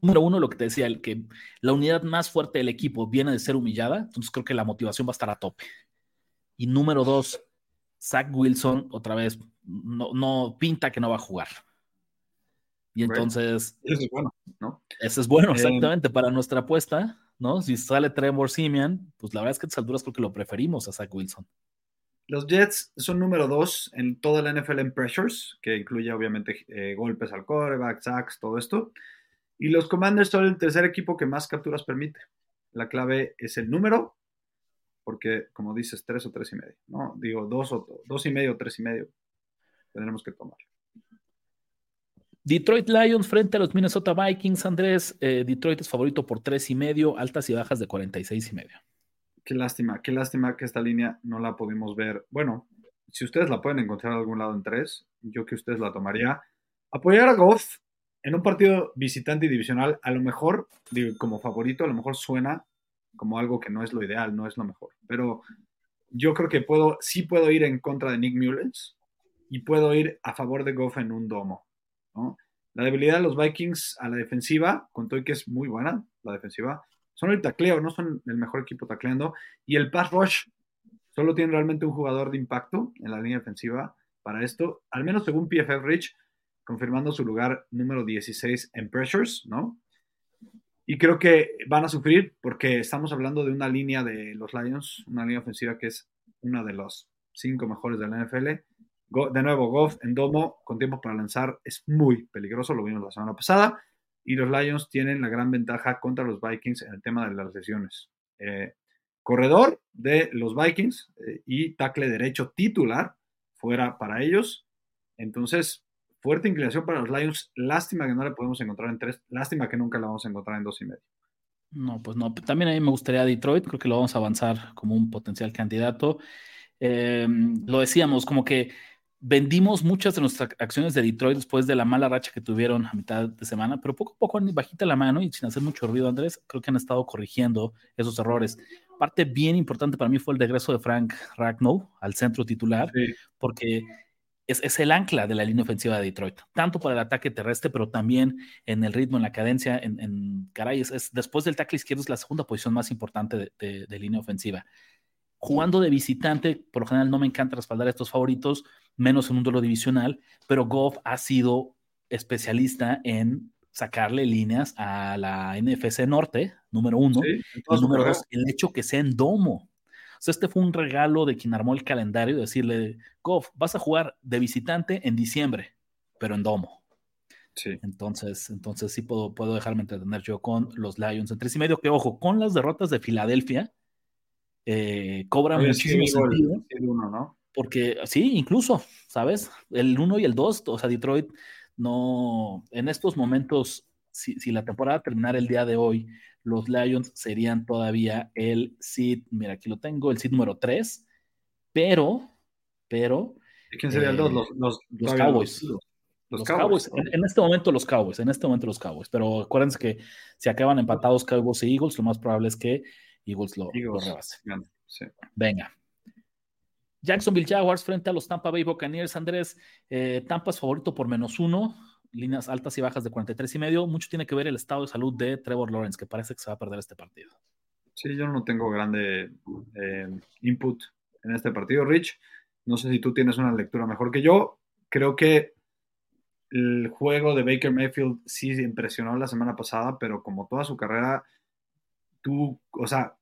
Número uno, lo que te decía, el que la unidad más fuerte del equipo viene de ser humillada, entonces creo que la motivación va a estar a tope. Y número dos, Zach Wilson, otra vez, no, no pinta que no va a jugar. Y entonces. Eso es bueno, ¿no? Eso es bueno, eh, exactamente, para nuestra apuesta. ¿No? Si sale Trevor Simeon, pues la verdad es que a estas alturas creo lo preferimos a Zach Wilson. Los Jets son número dos en toda la NFL en pressures, que incluye obviamente eh, golpes al coreback, sacks, todo esto. Y los Commanders son el tercer equipo que más capturas permite. La clave es el número, porque como dices, tres o tres y medio, ¿no? Digo, dos o dos y medio, tres y medio. Tendremos que tomar. Detroit Lions frente a los Minnesota Vikings, Andrés. Eh, Detroit es favorito por tres y medio, altas y bajas de 46 y medio. Qué lástima, qué lástima que esta línea no la pudimos ver. Bueno, si ustedes la pueden encontrar en algún lado en tres, yo que ustedes la tomaría. Apoyar a Goff en un partido visitante y divisional, a lo mejor, como favorito, a lo mejor suena como algo que no es lo ideal, no es lo mejor. Pero yo creo que puedo, sí puedo ir en contra de Nick Mullens y puedo ir a favor de Goff en un domo. La debilidad de los Vikings a la defensiva, con todo que es muy buena la defensiva, son el tacleo, no son el mejor equipo tacleando. Y el pass rush, solo tiene realmente un jugador de impacto en la línea defensiva para esto, al menos según PFF Rich, confirmando su lugar número 16 en pressures, ¿no? Y creo que van a sufrir porque estamos hablando de una línea de los Lions, una línea ofensiva que es una de los cinco mejores de la NFL. De nuevo, Goff en domo con tiempo para lanzar es muy peligroso, lo vimos la semana pasada. Y los Lions tienen la gran ventaja contra los Vikings en el tema de las lesiones. Eh, corredor de los Vikings eh, y tackle derecho titular fuera para ellos. Entonces, fuerte inclinación para los Lions. Lástima que no la podemos encontrar en tres. Lástima que nunca la vamos a encontrar en dos y medio. No, pues no. También a mí me gustaría Detroit. Creo que lo vamos a avanzar como un potencial candidato. Em, lo decíamos, como que vendimos muchas de nuestras acciones de Detroit después de la mala racha que tuvieron a mitad de semana, pero poco a poco, bajita la mano y sin hacer mucho ruido, Andrés, creo que han estado corrigiendo esos errores. Parte bien importante para mí fue el regreso de Frank Ragnow al centro titular, porque es, el ancla de la línea ofensiva de Detroit, tanto para el ataque terrestre, pero también en el ritmo, en la cadencia, en, caray, es, después del tackle izquierdo es la segunda posición más importante de, línea ofensiva. Jugando de visitante, por lo general no me encanta respaldar a estos favoritos, menos en un duelo divisional, pero Goff ha sido especialista en sacarle líneas a la NFC Norte, número uno, y número dos, el hecho que sea en domo. O sea, este fue un regalo de quien armó el calendario, decirle, Goff, vas a jugar de visitante en diciembre, pero en domo. Sí. Entonces, entonces sí puedo, puedo dejarme entretener yo con los Lions en tres y medio, que ojo, con las derrotas de Filadelfia, eh, cobra muchísimo sentido. El uno, ¿no? Porque sí, incluso, ¿sabes? El 1 y el 2, o sea, Detroit no, en estos momentos, si, si, la temporada terminara el día de hoy, los Lions serían todavía el seed, mira, aquí lo tengo, el seed número 3, pero, pero... ¿Quién sería el 2? Los, los, los, Cowboys. Los, Cowboys. En, este momento los Cowboys, en este momento los Cowboys, pero acuérdense que si acaban empatados Cowboys e Eagles, lo más probable es que Eagles lo, rebase. Venga, Jacksonville Jaguars frente a los Tampa Bay Buccaneers. Andrés, eh, Tampa es favorito por menos uno, líneas altas y bajas de 43 y medio. Mucho tiene que ver el estado de salud de Trevor Lawrence, que parece que se va a perder este partido. Sí, yo no tengo grande eh, input en este partido, Rich. No sé si tú tienes una lectura mejor que yo. Creo que el juego de Baker Mayfield sí impresionó la semana pasada, pero como toda su carrera, tú, o sea,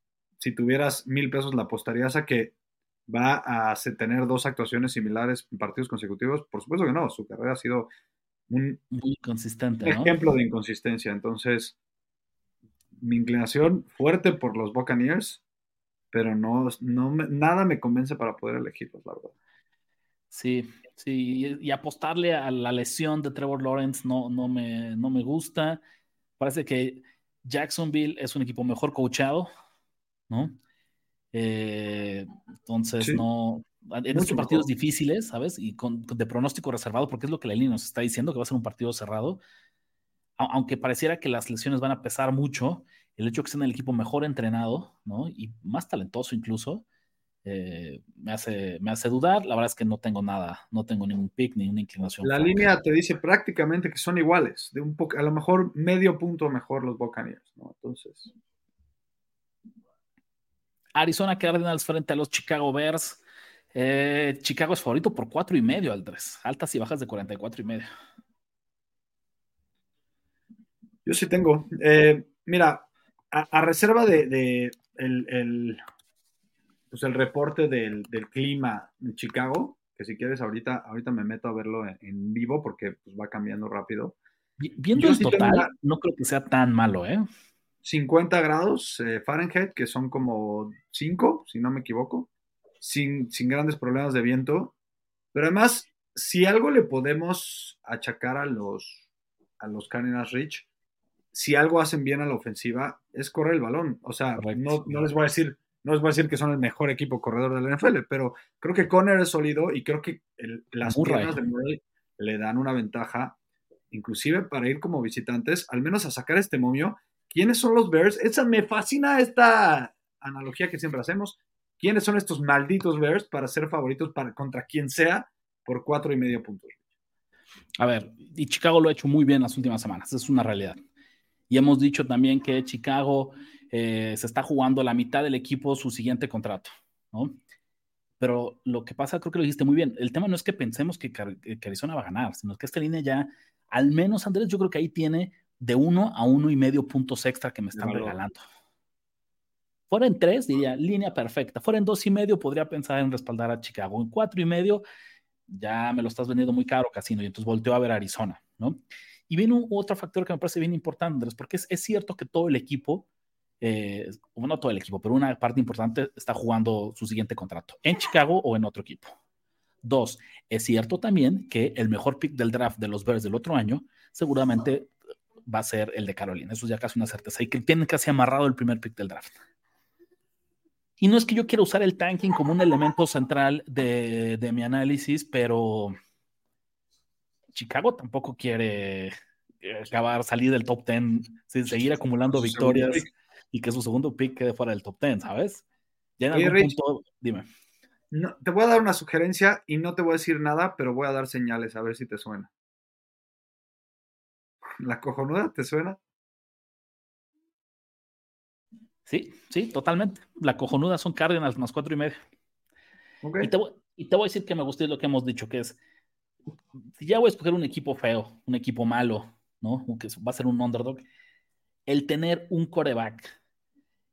si tuvieras mil pesos, la apostarías a que va a tener dos actuaciones similares en partidos consecutivos? Por supuesto que no, su carrera ha sido un Muy consistente, ejemplo de inconsistencia. Entonces, mi inclinación fuerte por los Buccaneers, pero no, no nada me convence para poder elegirlos, la verdad. Sí, sí, y, apostarle a la lesión de Trevor Lawrence no, no, me, no me gusta. Parece que Jacksonville es un equipo mejor coachado, ¿no? Eh, entonces, no. En estos partidos difíciles, ¿sabes? Y con, de pronóstico reservado, porque es lo que la línea nos está diciendo, que va a ser un partido cerrado. aunque pareciera que las lesiones van a pesar mucho, el hecho de que sea el equipo mejor entrenado, ¿no? Y más talentoso incluso, eh, me, hace, me hace dudar. La verdad es que no tengo nada, no tengo ningún pick ni una inclinación. La línea te dice prácticamente que son iguales, de un poco, a lo mejor medio punto mejor los Buccaneers, ¿no? Entonces. Arizona Cardinals frente a los Chicago Bears. Eh, Chicago es favorito por cuatro y medio al 3. Altas y bajas de 44 y medio. Yo sí tengo. Eh, mira, a, reserva de, el, pues el reporte del, clima en Chicago, que si quieres ahorita, ahorita me meto a verlo en, vivo porque pues, va cambiando rápido. Viendo el total, no creo que sea tan malo, ¿eh? 50 grados eh, Fahrenheit, que son como 5, si no me equivoco, sin, sin grandes problemas de viento. Pero además, si algo le podemos achacar a los, a los Cardinals Rich, si algo hacen bien a la ofensiva, es correr el balón. O sea, no, no, les voy a decir no les voy a decir que son el mejor equipo corredor de la NFL, pero creo que Conner es sólido y creo que las piernas de Murray le dan una ventaja, inclusive para ir como visitantes, al menos a sacar este momio. ¿Quiénes son los Bears? Esa me fascina esta analogía que siempre hacemos. ¿Quiénes son estos malditos Bears para ser favoritos para, contra quien sea por cuatro y medio puntos? A ver, y Chicago lo ha hecho muy bien las últimas semanas, es una realidad. Y hemos dicho también que Chicago eh, se está jugando la mitad del equipo su siguiente contrato, ¿no? Pero lo que pasa, creo que lo dijiste muy bien, el tema no es que pensemos que, Arizona va a ganar, sino que esta línea ya, al menos Andrés, yo creo que ahí tiene de uno a uno y medio puntos extra que me están regalando. Fuera en tres, diría, línea perfecta. Fuera en dos y medio, podría pensar en respaldar a Chicago. En cuatro y medio, ya me lo estás vendiendo muy caro, Casino, y entonces volteo a ver Arizona, ¿no? Y viene un, otro factor que me parece bien importante, Andrés, porque es, cierto que todo el equipo, eh, no todo el equipo, pero una parte importante está jugando su siguiente contrato, en Chicago o en otro equipo. Dos, es cierto también que el mejor pick del draft de los Bears del otro año seguramente va a ser el de Carolina. Eso es ya casi una certeza. Y que tienen casi amarrado el primer pick del draft. Y no es que yo quiera usar el tanking como un elemento central de, de mi análisis, pero Chicago tampoco quiere eh, acabar, salir del top 10, seguir acumulando victorias y que su segundo pick quede fuera del top 10, ¿sabes? Ya en algún punto, dime. No, te voy a dar una sugerencia y no te voy a decir nada, pero voy a dar señales a ver si te suena. ¿La cojonuda te suena? Sí, sí, totalmente. La cojonuda son Cardinals más cuatro y medio. Y, te voy, y, te voy, a decir que me gusta lo que hemos dicho, que es si ya voy a escoger un equipo feo, un equipo malo, ¿no? Que va a ser un underdog, el tener un coreback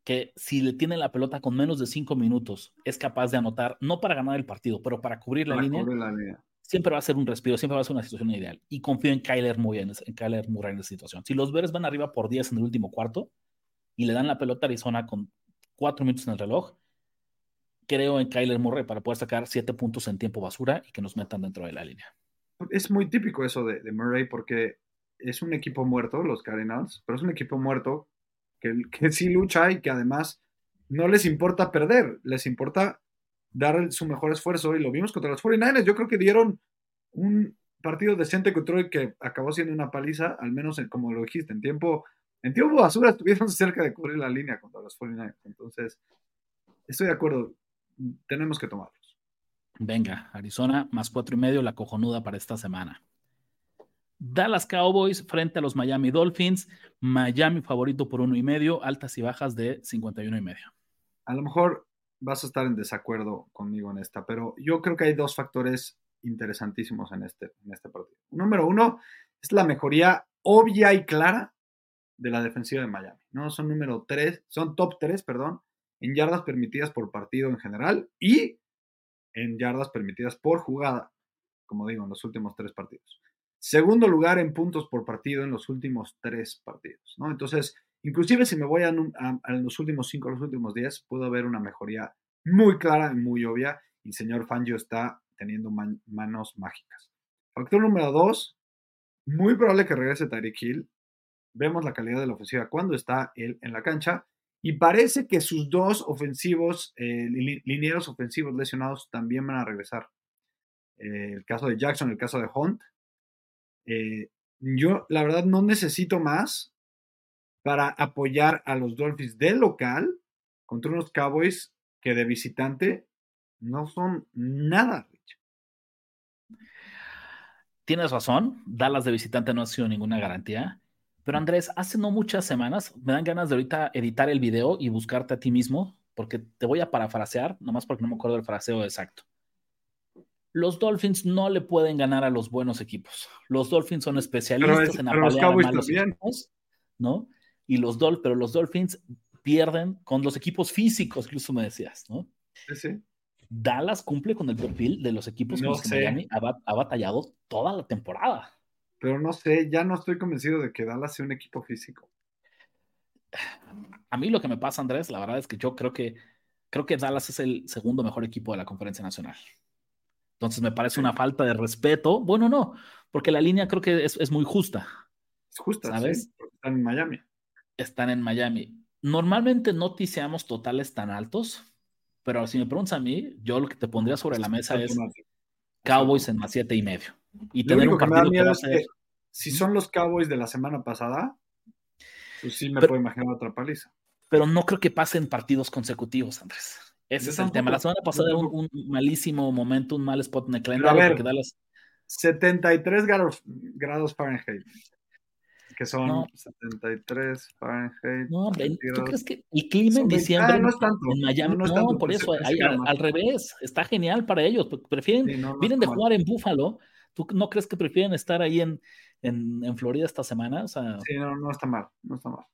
que si le tiene la pelota con menos de cinco minutos es capaz de anotar, no para ganar el partido, pero para cubrir la, línea, siempre va a ser un respiro, siempre va a ser una situación ideal. Y confío en Kyler muy en, en Kyler Murray en esa situación. Si los Bears van arriba por 10 en el último cuarto y le dan la pelota a Arizona con cuatro minutos en el reloj, creo en Kyler Murray para poder sacar siete puntos en tiempo basura y que nos metan dentro de la línea es muy típico eso de, Murray porque es un equipo muerto, los Cardinals, pero es un equipo muerto que, que sí lucha y que además no les importa perder, les importa dar su mejor esfuerzo y lo vimos contra los 49ers. Yo creo que dieron un partido decente contra el que acabó siendo una paliza, al menos en, como lo dijiste, en tiempo, en tiempo basura estuvieron cerca de cubrir la línea contra los 49ers. Entonces, estoy de acuerdo, tenemos que tomarlo. Venga, Arizona más cuatro y medio, la cojonuda para esta semana. Dallas Cowboys frente a los Miami Dolphins. Miami favorito por uno y medio, altas y bajas de 51 y medio. A lo mejor vas a estar en desacuerdo conmigo en esta, pero yo creo que hay dos factores interesantísimos en este, en este partido. Número uno es la mejoría obvia y clara de la defensiva de Miami. ¿no? Son número tres, son top tres, perdón, en yardas permitidas por partido en general y en yardas permitidas por jugada, como digo, en los últimos tres partidos. Segundo lugar en puntos por partido en los últimos tres partidos, ¿no? Entonces, inclusive si me voy a, los últimos cinco, a los últimos diez, puedo ver una mejoría muy clara y muy obvia y el señor Fangio está teniendo manos mágicas. Factor número dos, muy probable que regrese Tyreek Hill. Vemos la calidad de la ofensiva cuando está él en la cancha y parece que sus dos ofensivos, eh, linieros ofensivos lesionados también van a regresar. Eh, el caso de Jackson, el caso de Hunt. Eh, yo, la verdad, no necesito más para apoyar a los Dolphins de local contra unos Cowboys que de visitante no son nada, Tienes razón, Dallas de visitante no ha sido ninguna garantía. Pero Andrés, hace no muchas semanas me dan ganas de ahorita editar el video y buscarte a ti mismo, porque te voy a parafrasear, nomás porque no me acuerdo del fraseo exacto. Los Dolphins no le pueden ganar a los buenos equipos. Los Dolphins son especialistas en apalear a malos equipos, ¿no? Y los Dol pero los Dolphins pierden con los equipos físicos, incluso me decías, ¿no? Sí, sí. Dallas cumple con el perfil de los equipos con los que Miami ha batallado toda la temporada pero no sé, ya no estoy convencido de que Dallas sea un equipo físico. A mí lo que me pasa, Andrés, la verdad es que yo creo que creo que Dallas es el segundo mejor equipo de la conferencia nacional. Entonces me parece una falta de respeto. Bueno, no, porque la línea creo que es, muy justa. Es justa, ¿sabes? están en Miami. Están en Miami. normalmente no tiseamos totales tan altos, pero si me preguntas a mí, yo lo que te pondría sobre la mesa es Cowboys en más siete y medio. Y tener un partido que, si son los Cowboys de la semana pasada, pues sí me puedo imaginar otra paliza. Pero no creo que pasen partidos consecutivos, Andrés. Ese es el tema. La semana pasada era un, malísimo momento, un mal spot en el calendario. 73 grados, grados Fahrenheit que son 73 Fahrenheit. No, hombre, ¿tú crees que el clima en diciembre no es tanto, en Miami? No, por eso, al, revés, está genial para ellos. Prefieren, vienen de jugar en Buffalo. ¿Tú no crees que prefieren estar ahí en, en, en Florida esta semana? O sea, sí, no, no está mal, no está mal.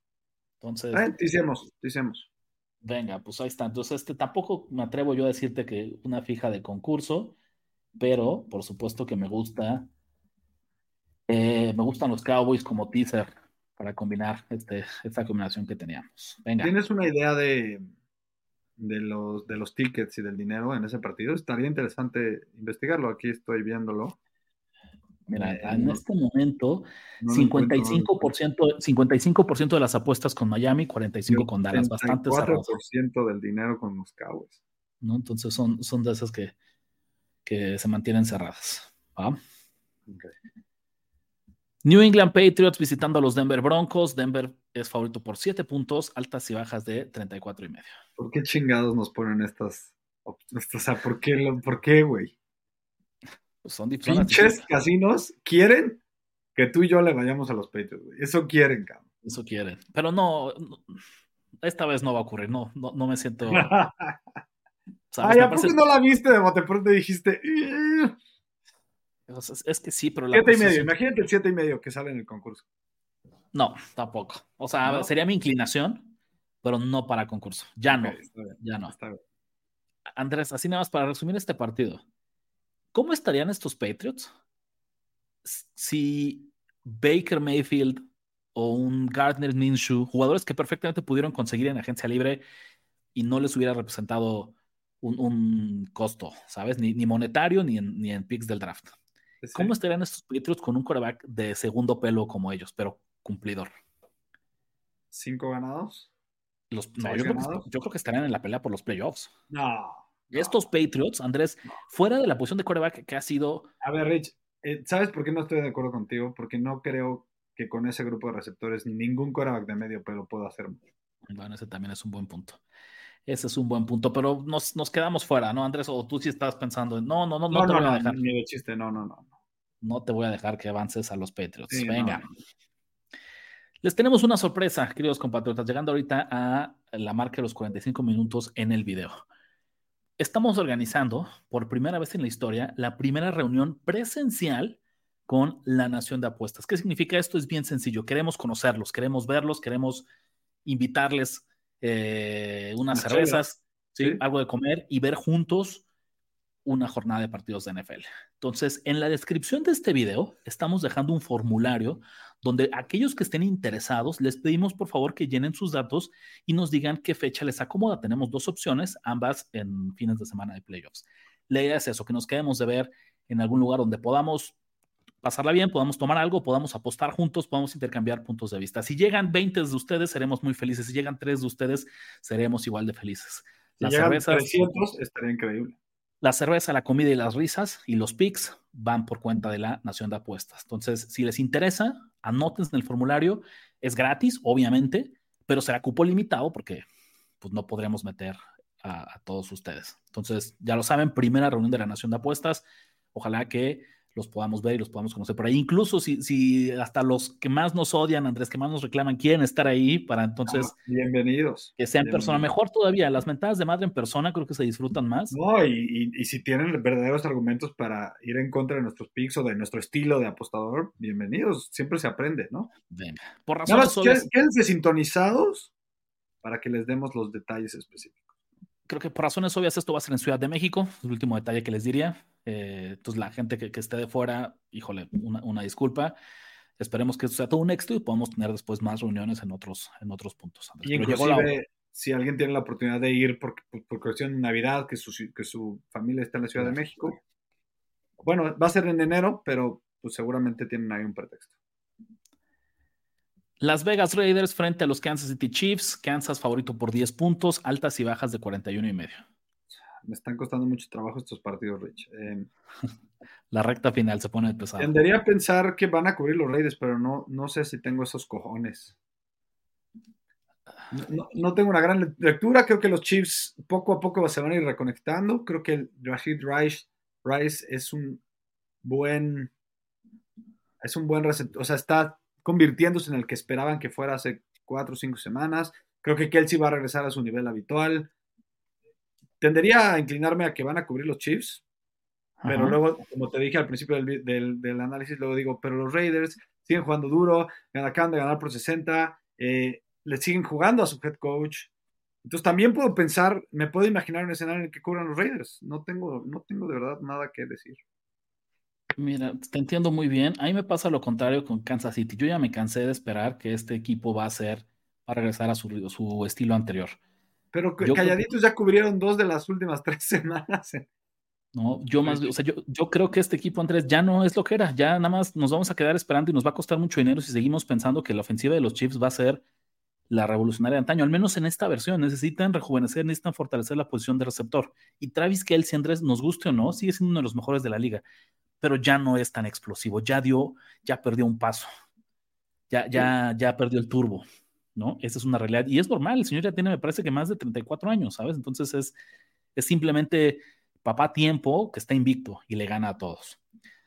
Entonces. Eh, hicimos, hicimos. Venga, pues ahí está. Entonces, este, tampoco me atrevo yo a decirte que una fija de concurso, pero por supuesto que me gusta eh, me gustan los Cowboys como teaser para combinar este, esta combinación que teníamos. Venga. ¿Tienes una idea de, de, los, de los tickets y del dinero en ese partido? Estaría interesante investigarlo. Aquí estoy viéndolo. Mira, eh, en este momento, 55%, 55 de las apuestas con Miami, 45 con Dallas, bastante 4% del dinero con los Cowboys. ¿no? Entonces son, son de esas que, que se mantienen cerradas. New England Patriots visitando a los Denver Broncos. Denver es favorito por 7 puntos, altas y bajas de 34 y medio. ¿Por qué chingados nos ponen estas? O sea, ¿por qué, por qué, güey? Pues son Pinches casinos quieren que tú y yo le vayamos a los Patriots, güey. Eso quieren, cabrón. Eso quieren. Pero no, esta vez no va a ocurrir. No, no, me siento. Ay, ¿a poco no la viste de bote pronto dijiste? Es que sí, pero la. Siete y medio, imagínate el siete y medio que sale en el concurso. No, tampoco. O sea, sería mi inclinación, pero no para concurso. Ya no. ya no. Andrés, así nada más para resumir este partido. ¿Cómo estarían estos Patriots si Baker Mayfield o un Gardner Minshew, jugadores que perfectamente pudieron conseguir en agencia libre y no les hubiera representado un, costo, ¿sabes? Ni, monetario ni ni en picks del draft. ¿Cómo estarían estos Patriots con un coreback de segundo pelo como ellos, pero cumplidor? ¿Cinco ganados? Los, no, yo creo, que, estarían en la pelea por los playoffs. No. Estos Patriots, Andrés, fuera de la posición de coreback que ha sido. A ver, Rich, eh, ¿sabes por qué no estoy de acuerdo contigo? Porque no creo que con ese grupo de receptores ningún coreback de medio pelo pueda hacer mucho. Bueno, ese también es un buen punto. Ese es un buen punto, pero nos, quedamos fuera, ¿no, Andrés? O tú sí estás pensando, no, no, no, no, te voy a dejar. De chiste, no, no, no. No te voy a dejar que avances a los Patriots. Venga. Les tenemos una sorpresa, queridos compatriotas, llegando ahorita a la marca de los 45 minutos en el video. Estamos organizando por primera vez en la historia la primera reunión presencial con la Nación de Apuestas. ¿Qué significa esto? Es bien sencillo. Queremos conocerlos, queremos verlos, queremos invitarles eh, unas cervezas, algo de comer y ver juntos una jornada de partidos de NFL. Entonces, en la descripción de este video estamos dejando un formulario donde aquellos que estén interesados les pedimos por favor que llenen sus datos y nos digan qué fecha les acomoda. Tenemos dos opciones, ambas en fines de semana de playoffs. La idea es eso, que nos quedemos de ver en algún lugar donde podamos pasarla bien, podamos tomar algo, podamos apostar juntos, podamos intercambiar puntos de vista. Si llegan 20 de ustedes, seremos muy felices. Si llegan 3 de ustedes, seremos igual de felices. Las si cervezas, 300, estaría increíble. La cerveza, la comida y las risas y los pics van por cuenta de la Nación de Apuestas. Entonces, si les interesa, anótense en el formulario. Es gratis, obviamente, pero será cupo limitado porque pues, no podremos meter a, a todos ustedes. Entonces, ya lo saben, primera reunión de la Nación de Apuestas. Ojalá que los podamos ver y los podamos conocer por ahí. Incluso si, si hasta los que más nos odian, Andrés, que más nos reclaman, quieren estar ahí para entonces... Ah, bienvenidos. Que sean persona. Mejor todavía, las mentadas de madre en persona creo que se disfrutan más. No, y, y, si tienen verdaderos argumentos para ir en contra de nuestros picks o de nuestro estilo de apostador, bienvenidos. Siempre se aprende, ¿no? Venga. Por razones Quédense sintonizados para que les demos los detalles específicos creo que por razones obvias esto va a ser en Ciudad de México, el último detalle que les diría. Eh, entonces la gente que, esté de fuera, híjole, una, disculpa. Esperemos que esto sea todo un éxito y podamos tener después más reuniones en otros, en otros puntos. Y inclusive, si alguien tiene la oportunidad de ir por, por, cuestión de Navidad, que su, que su familia está en la Ciudad de México, bueno, va a ser en enero, pero pues seguramente tienen ahí un pretexto. Las Vegas Raiders frente a los Kansas City Chiefs. Kansas favorito por 10 puntos, altas y bajas de 41 y medio. Me están costando mucho trabajo estos partidos, Rich. Eh, la recta final se pone pesada. Tendería a pensar que van a cubrir los Raiders, pero no, no sé si tengo esos cojones. No, tengo una gran lectura. Creo que los Chiefs poco a poco se van a ir reconectando. Creo que el Rashid Rice, Rice es un buen. Es un buen receptor. O sea, está convirtiéndose en el que esperaban que fuera hace cuatro o cinco semanas. Creo que Kelsey va a regresar a su nivel habitual. Tendería a inclinarme a que van a cubrir los Chiefs, pero luego, como te dije al principio del, análisis, luego digo, pero los Raiders siguen jugando duro, acaban de ganar por 60, eh, le siguen jugando a su head coach. Entonces también puedo pensar, me puedo imaginar un escenario en el que cubran los Raiders. No tengo, no tengo de verdad nada que decir. Mira, te entiendo muy bien. A mí me pasa lo contrario con Kansas City. Yo ya me cansé de esperar que este equipo va a ser, va a regresar a su, su estilo anterior. Pero calladitos ya cubrieron dos de las últimas tres semanas. No, yo más, o sea, yo, yo, creo que este equipo, Andrés, ya no es lo que era, ya nada más nos vamos a quedar esperando y nos va a costar mucho dinero si seguimos pensando que la ofensiva de los Chiefs va a ser la revolucionaria de antaño, al menos en esta versión, necesitan rejuvenecer, necesitan fortalecer la posición de receptor. Y Travis Kelsey, Andrés, nos guste o no, sigue siendo uno de los mejores de la liga, pero ya no es tan explosivo, ya dio, ya perdió un paso, ya, ya, ya perdió el turbo, ¿no? Esa es una realidad y es normal, el señor ya tiene, me parece que más de 34 años, ¿sabes? Entonces es, es simplemente papá tiempo que está invicto y le gana a todos.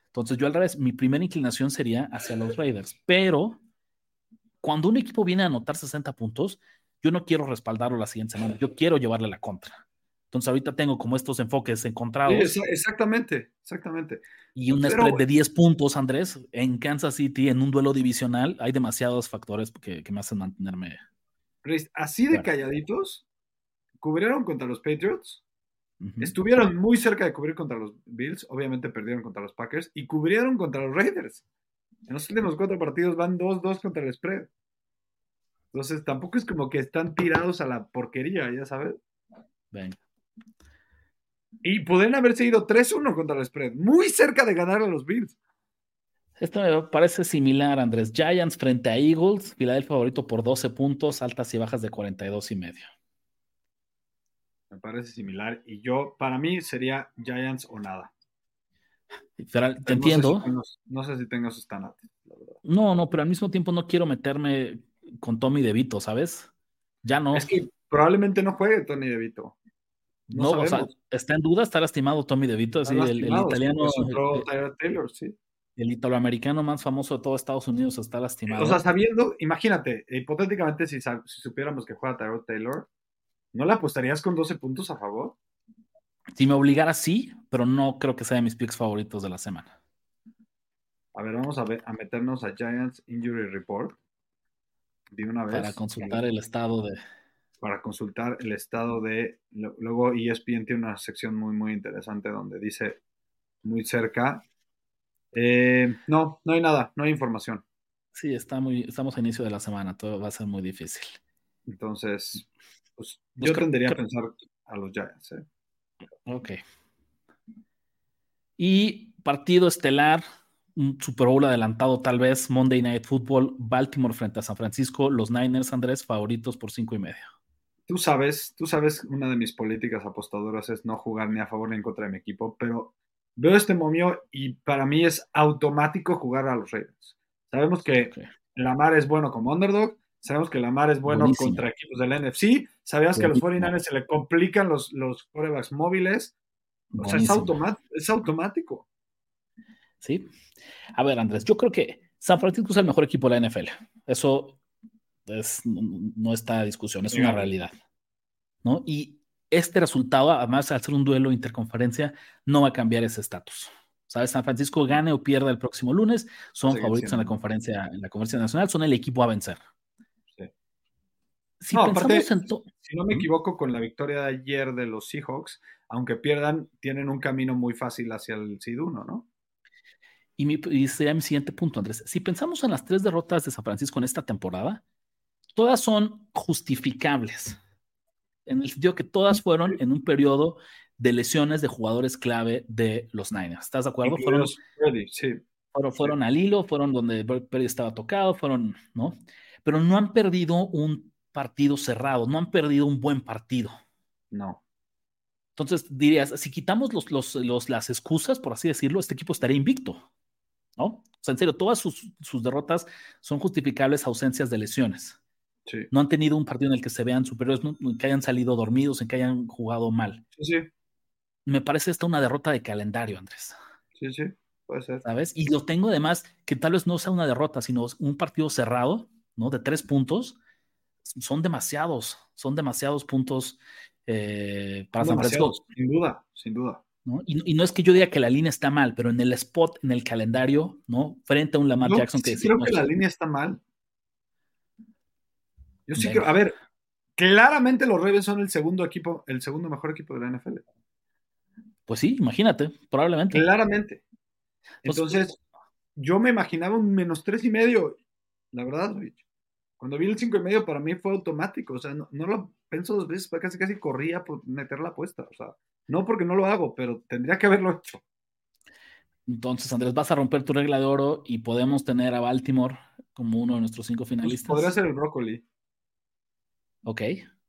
Entonces yo al revés, mi primera inclinación sería hacia los Raiders, pero cuando un equipo viene a anotar 60 puntos, yo no quiero respaldarlo la siguiente semana, yo quiero llevarle la contra. Entonces ahorita tengo como estos enfoques encontrados. exactamente, exactamente. Y un spread de 10 puntos, Andrés, en Kansas City, en un duelo divisional, hay demasiados factores que, me hacen mantenerme. Así de calladitos, cubrieron contra los Patriots, estuvieron muy cerca de cubrir contra los Bills, obviamente perdieron contra los Packers, y cubrieron contra los Raiders. En los últimos cuatro partidos van 2-2 contra el spread. Entonces tampoco es como que están tirados a la porquería, ya sabes. Venga. Y pueden haber seguido 3-1 contra el spread, muy cerca de ganar a los Bills. Esto me parece similar, Andrés. Giants frente a Eagles, Philadelphia favorito por 12 puntos, altas y bajas de 42 y medio. Me parece similar. Y yo, para mí, sería Giants o nada. Te entiendo. no sé si tengo sus No, no, pero al mismo tiempo no quiero meterme con Tommy DeVito, ¿sabes? Ya no. Es que probablemente no juegue Tony DeVito. No, o sea, está en duda, está lastimado Tommy DeVito, así, el, italiano. El, italoamericano más famoso de todo Estados Unidos está lastimado. O sea, sabiendo, imagínate, hipotéticamente, si, supiéramos que juega Tyrod Taylor, ¿no le apostarías con 12 puntos a favor? Si me obligara, sí, pero no creo que sea de mis picks favoritos de la semana. A ver, vamos a, ver, a meternos a Giants Injury Report de una vez. Para consultar el estado de para consultar el estado de... Luego ESPN tiene una sección muy, muy interesante donde dice muy cerca. Eh, no, no hay nada, no hay información. Sí, está muy, estamos a inicio de la semana, todo va a ser muy difícil. Entonces, pues, yo tendría a pensar a los Giants. ¿eh? Ok. Y partido estelar, un Super Bowl adelantado tal vez, Monday Night Football, Baltimore frente a San Francisco, los Niners, Andrés, favoritos por cinco y medio. Tú sabes, tú sabes, una de mis políticas apostadoras es no jugar ni a favor ni en contra de mi equipo, pero veo este momio y para mí es automático jugar a los Raiders. Sabemos que Lamar es bueno como underdog, sabemos que Lamar es bueno contra equipos del NFC, sabemos que a los 49ers se le complican los, los quarterbacks móviles. O sea, es, es automático. Sí. A ver, Andrés, yo creo que San Francisco es el mejor equipo de la NFL. Eso no, está discusión, es una realidad. ¿no? Y este resultado, además, al ser un duelo interconferencia, no va a cambiar ese estatus. ¿Sabes? San Francisco gane o pierda el próximo lunes, son favoritos en la conferencia, en la conferencia nacional, son el equipo a vencer. Si, no, aparte, si no me equivoco, con la victoria de ayer de los Seahawks, aunque pierdan, tienen un camino muy fácil hacia el SID 1, ¿no? Y, mi, y sería mi siguiente punto, Andrés. Si pensamos en las tres derrotas de San Francisco en esta temporada, todas son justificables, en el sentido que todas fueron en un periodo de lesiones de jugadores clave de los Niners. ¿Estás de acuerdo? Fueron, fueron, al hilo, fueron donde Purdy estaba tocado, fueron, ¿no? pero no han perdido un partido cerrado, no han perdido un buen partido. No. Entonces dirías, si quitamos los, los, los, las excusas, por así decirlo, este equipo estaría invicto, ¿no? O sea, en serio, todas sus, sus derrotas son justificables ausencias de lesiones. Sí. No han tenido un partido en el que se vean superiores, no, que hayan salido dormidos, en que hayan jugado mal. Sí, sí. Me parece esta una derrota de calendario, Andrés. Sí, sí, puede ser. ¿Sabes? Y lo tengo además que tal vez no sea una derrota, sino un partido cerrado, ¿no? De tres puntos. Son demasiados, son demasiados puntos eh, para San Francisco. Sin duda, sin duda. ¿no? Y, y, no es que yo diga que la línea está mal, pero en el spot, en el calendario, ¿no? Frente a un Lamar no, Jackson sí que creo que la línea está mal. Yo sí creo, a ver, claramente los Ravens son el segundo equipo, el segundo mejor equipo de la NFL. Pues sí, imagínate, probablemente. Claramente. Entonces, pues, yo me imaginaba un menos tres y medio, la verdad, Rich. Cuando vi el cinco y medio, para mí fue automático. O sea, no, no lo pienso dos veces, casi casi corría por meter la apuesta. O sea, no porque no lo hago, pero tendría que haberlo hecho. Entonces, Andrés, vas a romper tu regla de oro y podemos tener a Baltimore como uno de nuestros cinco finalistas. Pues podría ser el brócoli. Ok.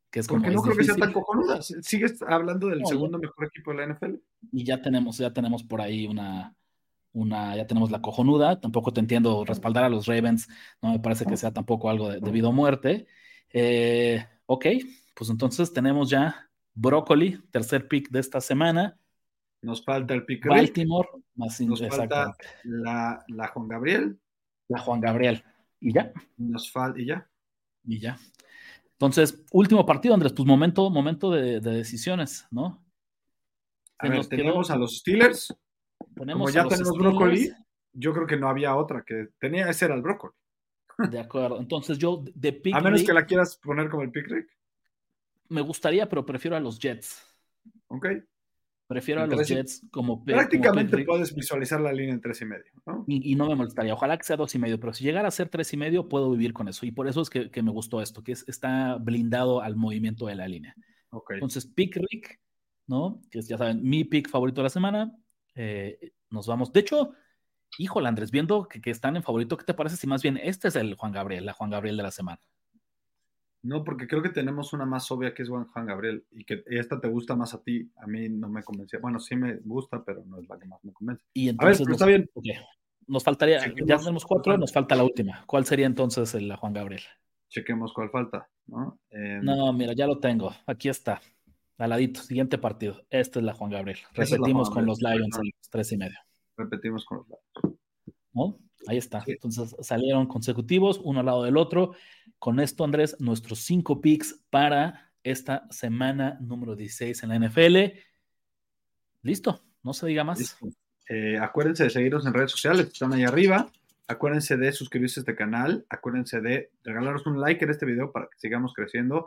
Que es como Porque no es creo difícil. que sea tan cojonuda. Sigues hablando del No, segundo mejor equipo de la NFL. Y ya tenemos, ya tenemos por ahí una, una, ya tenemos la cojonuda. Tampoco te entiendo respaldar a los Ravens. No me parece que sea tampoco algo de, debido a muerte. Eh, ok, pues entonces tenemos ya Brócoli, tercer pick de esta semana. Nos falta el pick Baltimore, más Nos falta la, la Juan Gabriel. La Juan Gabriel. Y ya, Nos falta y ya. y ya. Entonces, último partido, Andrés, pues momento, momento de, de decisiones, ¿no? A Se ver, nos quedó- tenemos a los Steelers. Como ya tenemos Steelers. brócoli, yo creo que no había otra que tenía ese era el brócoli. De acuerdo. Entonces, yo de pick A menos Rick, que la quieras poner como el pick Rick. me gustaría, pero prefiero a los Jets. Ok. Prefiero a los Jets como, Prácticamente puedes visualizar la línea en tres y medio, ¿no? y, y no me molestaría. Ojalá que sea dos y medio, pero si llegara a ser tres y medio, puedo vivir con eso. Y por eso es que, que me gustó esto, que es- está blindado al movimiento de la línea. Ok. Entonces, pick Rick, ¿no? Que es, ya saben, mi pick favorito de la semana. Eh, nos vamos. De hecho, híjole, Andrés, viendo que, que están en favorito, ¿qué te parece si más bien este es el Juan Gabriel, la Juan Gabriel de la semana? No, porque creo que tenemos una más obvia que es Juan Gabriel y que esta te gusta más a ti. A mí no me convencía. Bueno, sí me gusta, pero no es la que más me convence. Y A ver, entonces pero nos, está bien. nos faltaría, Chequemos ya tenemos cuatro, nos falta la última. ¿Cuál sería entonces el Juan Gabriel? Chequemos cuál falta, ¿no? Eh, No, mira, ya lo tengo. Aquí está. Al ladito, siguiente partido. Esta es la Juan Gabriel. Juan Repetimos con los Lions tres y medio. Repetimos con los lados. ¿no? Ahí está. Sí. Entonces salieron consecutivos, uno al lado del otro. Con esto, Andrés, nuestros cinco picks para esta semana número 16 en la NFL. Listo, no se diga más. Eh, acuérdense de seguirnos en redes sociales, están ahí arriba. Acuérdense de suscribirse a este canal. Acuérdense de regalarnos un like en este video para que sigamos creciendo.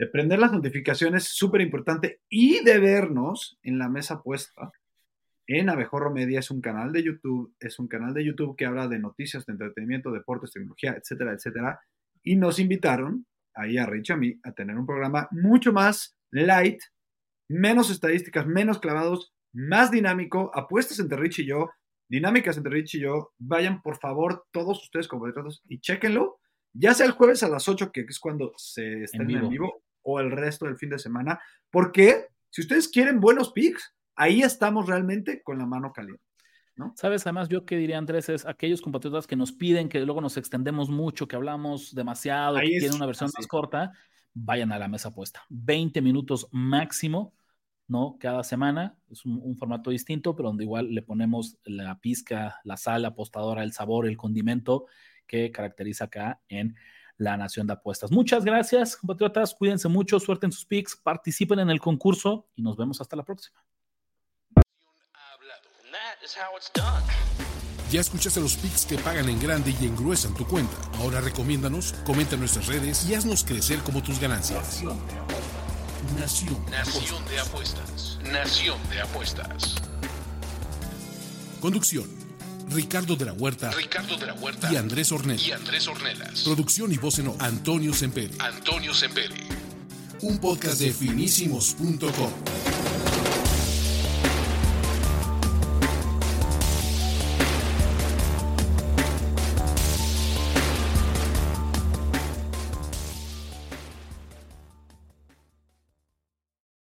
De prender las notificaciones, súper importante. Y de vernos en la mesa puesta en Abejorro Media. Es un canal de YouTube. Es un canal de YouTube que habla de noticias, de entretenimiento, deportes, tecnología, etcétera, etcétera. Y nos invitaron, ahí a Rich y a mí, a tener un programa mucho más light, menos estadísticas, menos clavados, más dinámico, apuestas entre Rich y yo, dinámicas entre Rich y yo. Vayan, por favor, todos ustedes como retratos y chéquenlo, ya sea el jueves a las 8, que es cuando se estrena en vivo. vivo, o el resto del fin de semana, porque si ustedes quieren buenos picks, ahí estamos realmente con la mano caliente. Sabes, además, yo que diría, Andrés, es aquellos compatriotas que nos piden que luego nos extendemos mucho, que hablamos demasiado, Ahí que es quieren una versión así. más corta, vayan a la mesa puesta. 20 minutos máximo, ¿no? Cada semana. Es un, un formato distinto, pero donde igual le ponemos la pizca, la sal apostadora, el sabor, el condimento que caracteriza acá en la Nación de Apuestas. Muchas gracias, compatriotas. Cuídense mucho, suerte en sus picks, participen en el concurso y nos vemos hasta la próxima. Ya escuchaste los picks que pagan en grande y engruesan tu cuenta. Ahora recomiéndanos, comenta en nuestras redes y haznos crecer como tus ganancias. Nación. Nación de apuestas. Nación de apuestas. Conducción. Ricardo de la Huerta Ricardo de la Huerta y Andrés Ornella. y Andrés Ornelas. Producción y voz en off, Antonio Sempere. Antonio Sempere. Un podcast de finísimos.com.